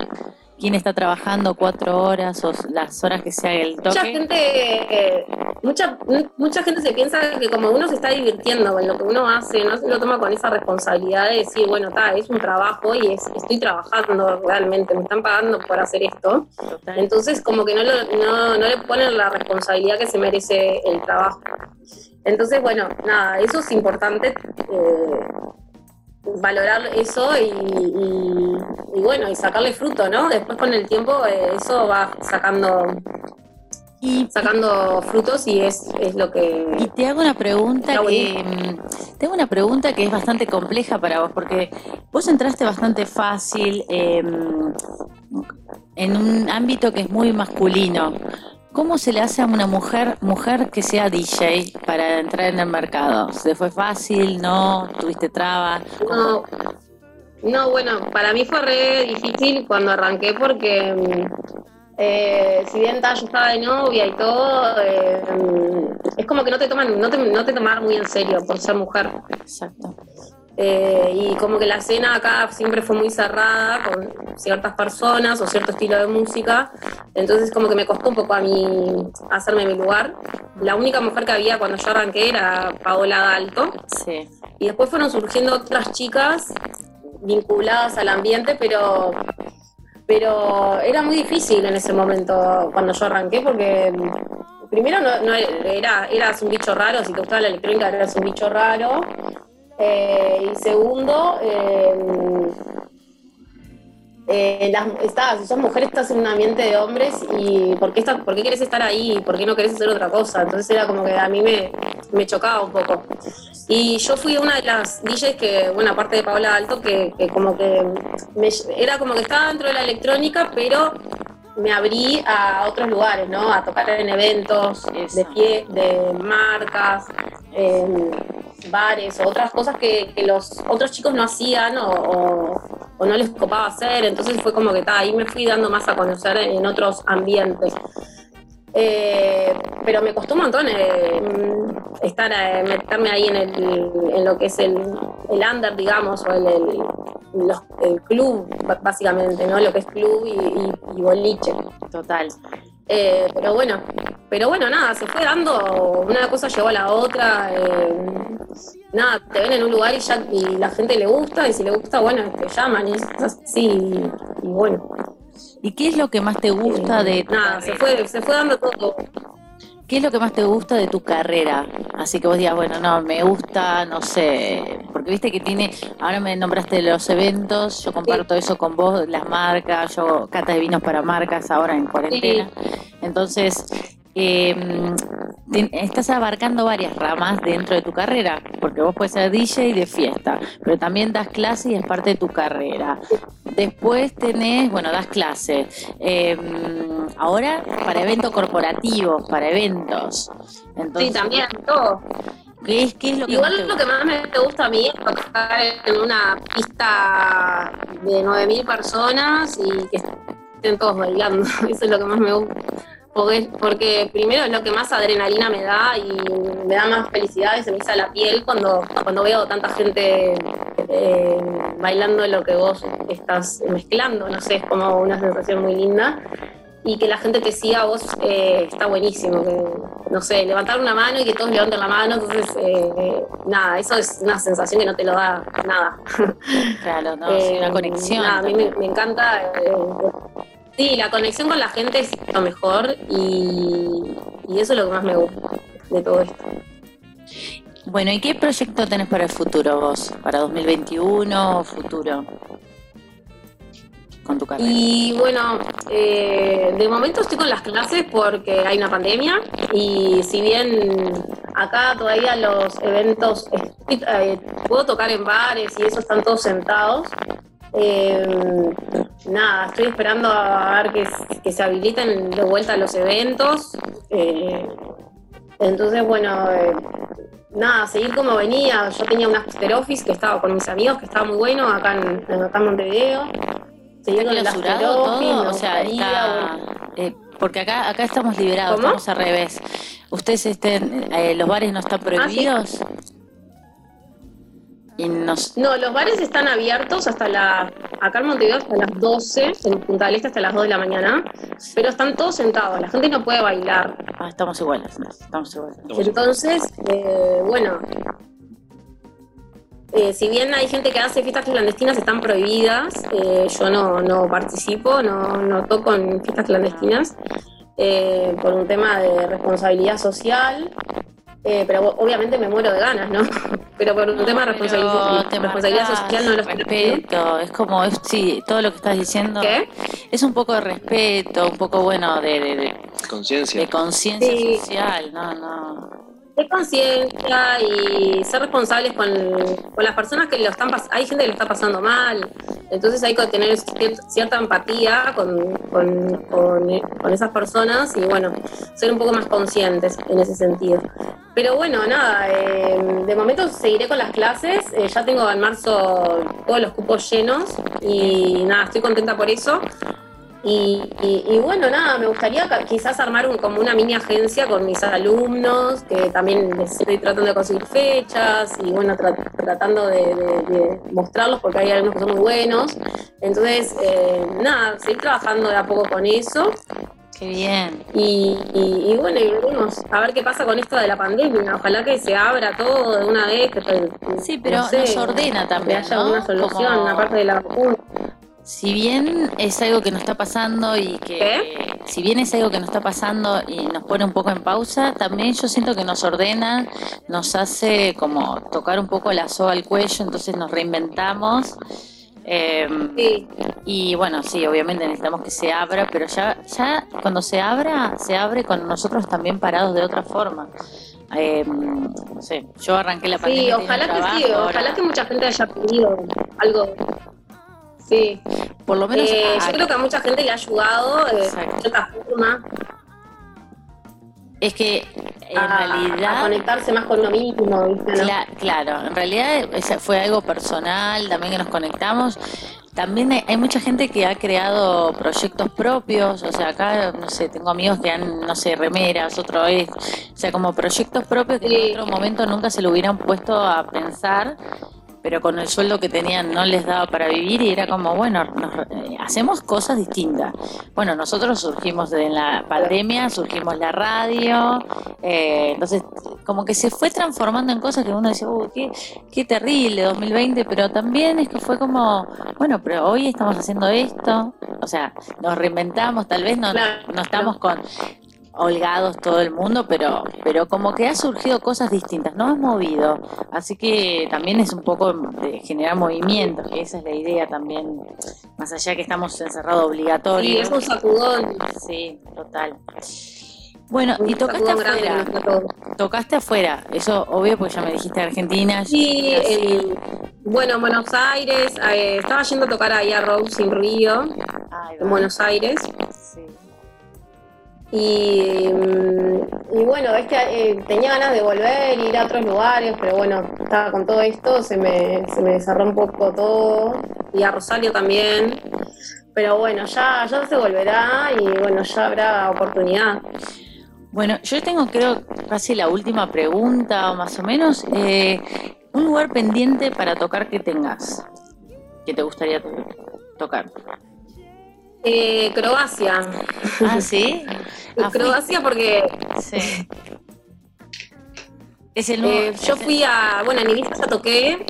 quien está trabajando cuatro horas o las horas que sea el Mucha toque. gente, eh, mucha, mucha gente se piensa que como uno se está divirtiendo en lo que uno hace, no se lo toma con esa responsabilidad de decir, bueno, está, es un trabajo y es, estoy trabajando realmente, me están pagando por hacer esto. Total. Entonces, como que no, lo- no, no le ponen la responsabilidad que se merece el trabajo. Entonces, bueno, nada, eso es importante. eh, valorar eso y, y- y bueno, y sacarle fruto, ¿no? Después con el tiempo eh, eso va sacando Y, sacando frutos y es, es lo y que... te hago una pregunta que mm, te hago una pregunta que es bastante compleja para vos, porque vos entraste bastante fácil eh, en un ámbito que es muy masculino. ¿Cómo se le hace a una mujer, mujer que sea DJ para entrar en el mercado? ¿Se fue fácil? ¿No? ¿Tuviste trabas? No, no, bueno, para mí fue re difícil cuando arranqué porque mm, eh, si bien ta, yo estaba de novia y todo, eh, mm, es como que no te toman, no te, no te toman muy en serio por ser mujer. Exacto. Eh, y como que la escena acá siempre fue muy cerrada con ciertas personas o cierto estilo de música, entonces como que me costó un poco a mí hacerme mi lugar. La única mujer que había cuando yo arranqué era Paola Dalto, Sí. y después fueron surgiendo otras chicas vinculadas al ambiente, pero, pero era muy difícil en ese momento cuando yo arranqué, porque primero no, no era, eras un bicho raro, si te gustaba la electrónica eras un bicho raro, eh, y segundo, eh, eh, las, si sos mujer estás en un ambiente de hombres y ¿por qué, estás, ¿por qué querés estar ahí? ¿Por qué no querés hacer otra cosa? Entonces era como que a mí me, me chocaba un poco. Y yo fui una de las DJs que, bueno, aparte de Paola Alto, que, como que era como que estaba dentro de la electrónica, pero me abrí a otros lugares, ¿no? A tocar en eventos Eso. de pie, de marcas, en bares o otras cosas que, que los otros chicos no hacían o, o- o no les copaba hacer. Entonces fue como que ta, ahí me fui dando más a conocer en otros ambientes. Eh, pero me costó un montón eh, estar eh, meterme ahí en, el, en lo que es el, el under, digamos, o el, el, los- el club, básicamente, ¿no? Lo que es club y, y- y boliche. Total. Eh, pero bueno, pero bueno, nada, se fue dando, una cosa llevó a la otra. eh, nada, te ven en un lugar y ya y la gente le gusta, y si le gusta, bueno, te llaman, y es así, y, y bueno. ¿Y qué es lo que más te gusta de tu Nada, se fue, se fue dando todo. ¿Qué es lo que más te gusta de tu carrera? Así que vos digas, bueno, no, me gusta, no sé, porque viste que tiene, ahora me nombraste los eventos, yo comparto eso con vos, las marcas, yo cata de vinos para marcas ahora en cuarentena. Entonces, eh, estás abarcando varias ramas dentro de tu carrera, porque vos puedes ser DJ de fiesta, pero también das clases y es parte de tu carrera. Después tenés, bueno, das clases. Eh, ahora para eventos corporativos, para eventos. Entonces, Sí, también, todo. ¿qué es, qué es lo que Igual te lo que más me gusta a mí es tocar en una pista de 9.000 personas y que estén todos bailando. Eso es lo que más me gusta. Porque, porque primero es lo que más adrenalina me da y me da más felicidad y se me hizo la piel cuando, cuando veo tanta gente eh, bailando lo que vos estás mezclando. No sé, es como una sensación muy linda. y que la gente te siga a vos eh, está buenísimo. Que, no sé, levantar una mano y que todos levanten la mano, entonces, eh, nada, eso es una sensación que no te lo da nada. Claro, no, es una conexión. nada, a mí me, me encanta. sí, la conexión con la gente es lo mejor y, y eso es lo que más me gusta de todo esto. Bueno, ¿y qué proyecto tenés para el futuro vos? ¿Para 2021 o futuro? Con tu carrera. Y bueno, eh, de momento estoy con las clases porque hay una pandemia y si bien acá todavía los eventos, eh, puedo tocar en bares y eso están todos sentados, eh, nada, estoy esperando a ver que, se habiliten de vuelta los eventos. eh, entonces, bueno, eh, nada, seguir como venía. Yo tenía un after office que estaba con mis amigos, que estaba muy bueno acá en, acá en Montevideo. Seguir con el after clausurado office, todo? me O sea, está... eh, porque acá acá estamos liberados, ¿Cómo? estamos al revés. ¿Ustedes estén, eh, los bares no están prohibidos? Y nos... No, los bares están abiertos hasta la. Acá en Montevideo hasta las 12, en Punta del Este hasta las 2 de la mañana, pero están todos sentados, la gente no puede bailar. Ah, estamos iguales, estamos iguales. Entonces, eh, bueno, eh, si bien hay gente que hace fiestas clandestinas, están prohibidas. eh, yo no, no participo, no, no toco en fiestas clandestinas eh, por un tema de responsabilidad social. Eh, pero obviamente me muero de ganas, ¿no? Pero por un tema de responsabilidad, te responsabilidad social no lo respeto, es como, es, sí, todo lo que estás diciendo ¿Qué? es un poco de respeto, un poco, bueno, de, de, de- Conciencia. de conciencia Sí. social, no, no. De conciencia y ser responsables con, con las personas que lo están pas- hay gente que lo está pasando mal. Entonces hay que tener cier- cierta empatía con, con, con- con esas personas y bueno ser un poco más conscientes en ese sentido. Pero bueno nada eh, de momento seguiré con las clases. Eh, ya tengo en marzo todos los cupos llenos y nada estoy contenta por eso y, y- y bueno, nada, me gustaría quizás armar un- como una mini agencia con mis alumnos, que también les estoy tratando de conseguir fechas y bueno, tra- tratando de, de- de mostrarlos porque hay algunos que son muy buenos. Entonces, eh, nada, seguir trabajando de a poco con eso Qué bien. y, y- y bueno, y veremos a ver qué pasa con esto de la pandemia. Ojalá que se abra todo de una vez. Que, Sí, pero no sé, nos ordena Que también, haya ¿no? una solución, Como- aparte de la vacuna. Si bien es algo que nos está pasando y que ¿Qué? si bien es algo que nos está pasando y nos pone un poco en pausa, también yo siento que nos ordena, nos hace como tocar un poco la soga al cuello, entonces nos reinventamos. eh, Sí. y bueno, sí, obviamente necesitamos que se abra, pero ya, ya cuando se abra, se abre con nosotros también parados de otra forma. Eh, no sé, yo arranqué la Sí, pandemia. ojalá que sí, ojalá ahora- que mucha gente haya pedido algo. Sí, por lo menos Eh, a- yo creo que a mucha gente le ha ayudado eh, de cierta forma es que en a, realidad a conectarse más con uno mismo, ¿viste? claro, en realidad fue algo personal, también que nos conectamos. También hay, hay mucha gente que ha creado proyectos propios, o sea, acá, no sé, tengo amigos que han, no sé, remeras, otro vez, o sea, como proyectos propios que Sí. en otro momento nunca se lo hubieran puesto a pensar, pero con el sueldo que tenían no les daba para vivir y era como, bueno, nos- eh, hacemos cosas distintas. Bueno, nosotros surgimos de la pandemia, surgimos la radio, eh, entonces como que se fue transformando en cosas que uno dice, uy, qué, qué terrible 2020, pero también es que fue como, bueno, pero hoy estamos haciendo esto, o sea, nos reinventamos, tal vez no, no estamos con holgados todo el mundo, pero, pero como que ha surgido cosas distintas, nos hemos movido, así que también es un poco de generar movimiento, que esa es la idea también, más allá que estamos encerrados Sí, obligatorios. es un sacudón, Sí, total. Bueno, un y tocaste afuera, tocaste afuera, eso obvio porque ya me dijiste Argentina. Sí, bueno, en Buenos Aires, eh, estaba yendo a tocar ahí a Rose in Río, en Buenos Aires. Sí. Y, mm, y bueno, es que eh, tenía ganas de volver, ir a otros lugares, pero bueno, estaba con todo esto, se me, se me cerró un poco todo, y a Rosario también. Pero bueno, ya, ya se volverá y bueno, ya habrá oportunidad. Bueno, yo tengo creo casi la última pregunta más o menos. eh, un lugar pendiente para tocar que tengas, que te gustaría to- tocar. Eh, Croacia. Ah, sí. Ah, fui- Croacia porque Sí. Es el nuevo. eh, yo fui a, bueno, en Ibiza ya toqué,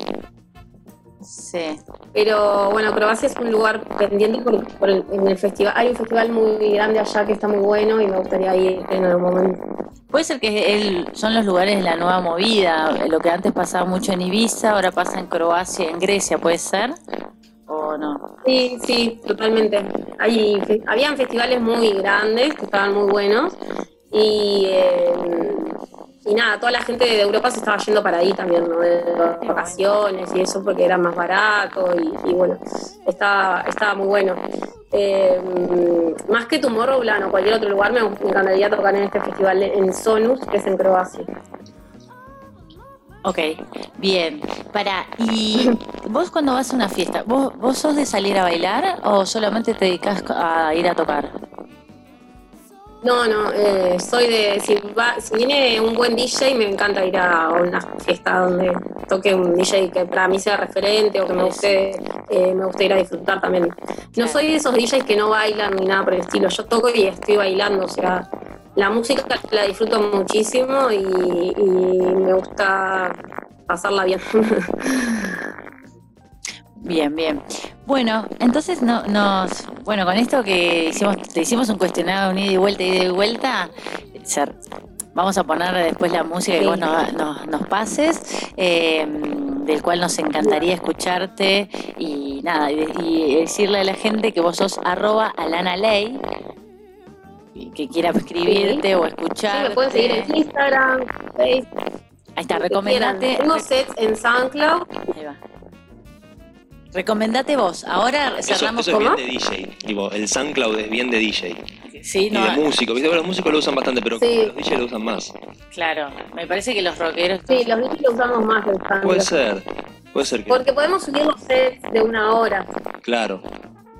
Sí. pero bueno, Croacia es un lugar pendiente por, por el, en el festival. Hay un festival muy grande allá que está muy bueno y me gustaría ir en algún momento. Puede ser que el- son los lugares de la nueva movida. Lo que antes pasaba mucho en Ibiza, ahora pasa en Croacia, en Grecia, ¿puede ser? ¿O no? Sí, sí, totalmente. Hay, habían festivales muy grandes que estaban muy buenos y, eh, y nada, toda la gente de Europa se estaba yendo para ahí también, ¿no? De vacaciones y eso porque era más barato y, y bueno, estaba, estaba muy bueno. Eh, más que Tomorrowland o cualquier otro lugar, me encantaría tocar en este festival en Sonus, que es en Croacia. Ok, bien. Para, y vos cuando vas a una fiesta, ¿vos, ¿vos sos de salir a bailar o solamente te dedicas a ir a tocar? No, no, eh, soy de. Si, va- si viene un buen DJ, me encanta ir a una fiesta donde toque un DJ que para mí sea referente o que me guste, eh, me guste ir a disfrutar también. No soy de esos DJs que no bailan ni nada por el estilo. Yo toco y estoy bailando, o sea, la música la disfruto muchísimo y, y me gusta pasarla bien. Bien, bien. Bueno, entonces no, nos, bueno, con esto que hicimos, te hicimos un cuestionario, un ida y vuelta, ida y vuelta, vamos a poner después la música que Sí. vos nos, nos- nos pases, eh, del cual nos encantaría escucharte y nada, y, y decirle a la gente que vos sos arroba Alana Ley, que quiera escribirte o Sí, escucharte. me pueden seguir en Instagram, Facebook. Ahí está, recomendate. Tengo sets en SoundCloud. Ahí va. Recomendate vos. Ahora Eso, cerramos eso es ¿cómo? bien de DJ. Tipo, el SoundCloud es bien de DJ. Sí, Y no, de músico. ¿viste? Bueno, los músicos lo usan bastante, pero Sí. los DJ lo usan más. claro. Me parece que los rockeros. Sí, los DJs lo usamos más el Puede SoundCloud. ser. Puede ser que. Porque podemos subir los sets de una hora. Claro,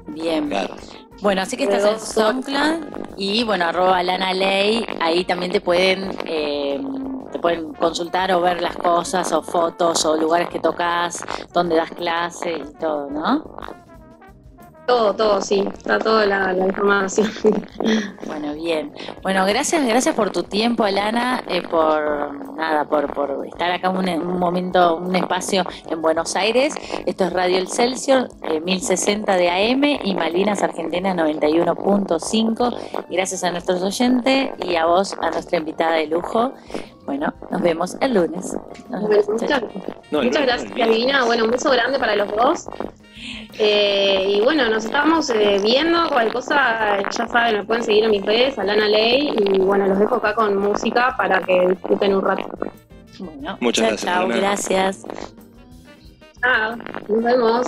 Bien. claro. Bueno, así que estás en. SoundCloud y bueno, arroba Lana Ley, ahí también te pueden, eh, te pueden consultar o ver las cosas o fotos o lugares que tocas, donde das clases y todo, ¿no? Todo, todo, sí. Está toda la, la información. Bueno, bien. Bueno, gracias, gracias por tu tiempo, Alana, eh, por nada, por, por estar acá un, un momento, un espacio en Buenos Aires. Esto es Radio El Celsior, eh, 1060 de AM y Malvinas Argentina 91.5. Gracias a nuestros oyentes y a vos, a nuestra invitada de lujo. Bueno, nos vemos el lunes. Nos vemos. muchas, No, muchas lunes, gracias. Divina. Bueno, un beso grande para los dos. Eh, y bueno, nos estamos eh, viendo. Cualquier cosa, ya saben, me pueden seguir en mis redes, Alana Ley. Y bueno, los dejo acá con música para que disfruten un rato. Bueno, Muchas chao, gracias, chao, gracias. Chao, nos vemos.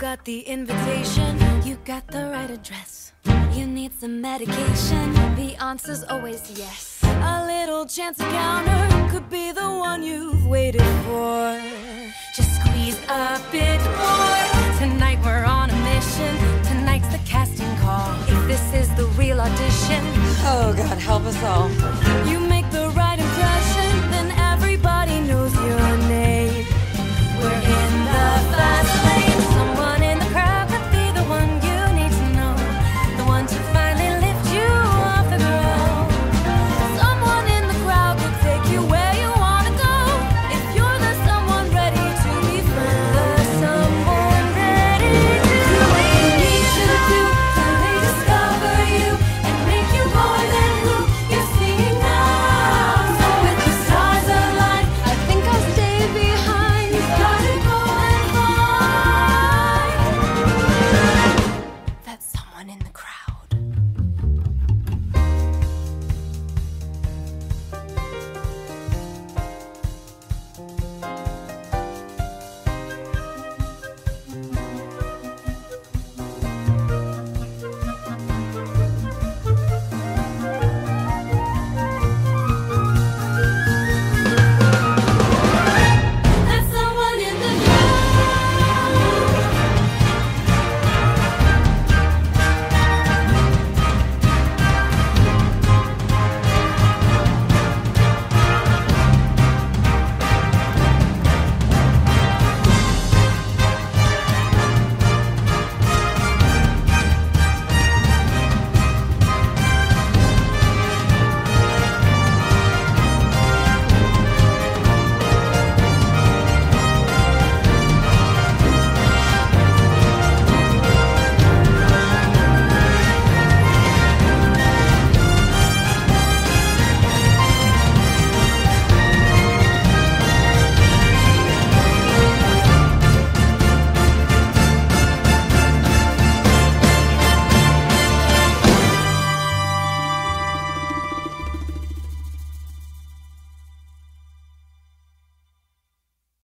Got the invitation, you got the right address. You need some medication, the answer's always yes. A little chance encounter could be the one you've waited for. Just squeeze a bit more. Tonight we're on a mission. Tonight's the casting call. If this is the real audition, Oh, God, help us all. you may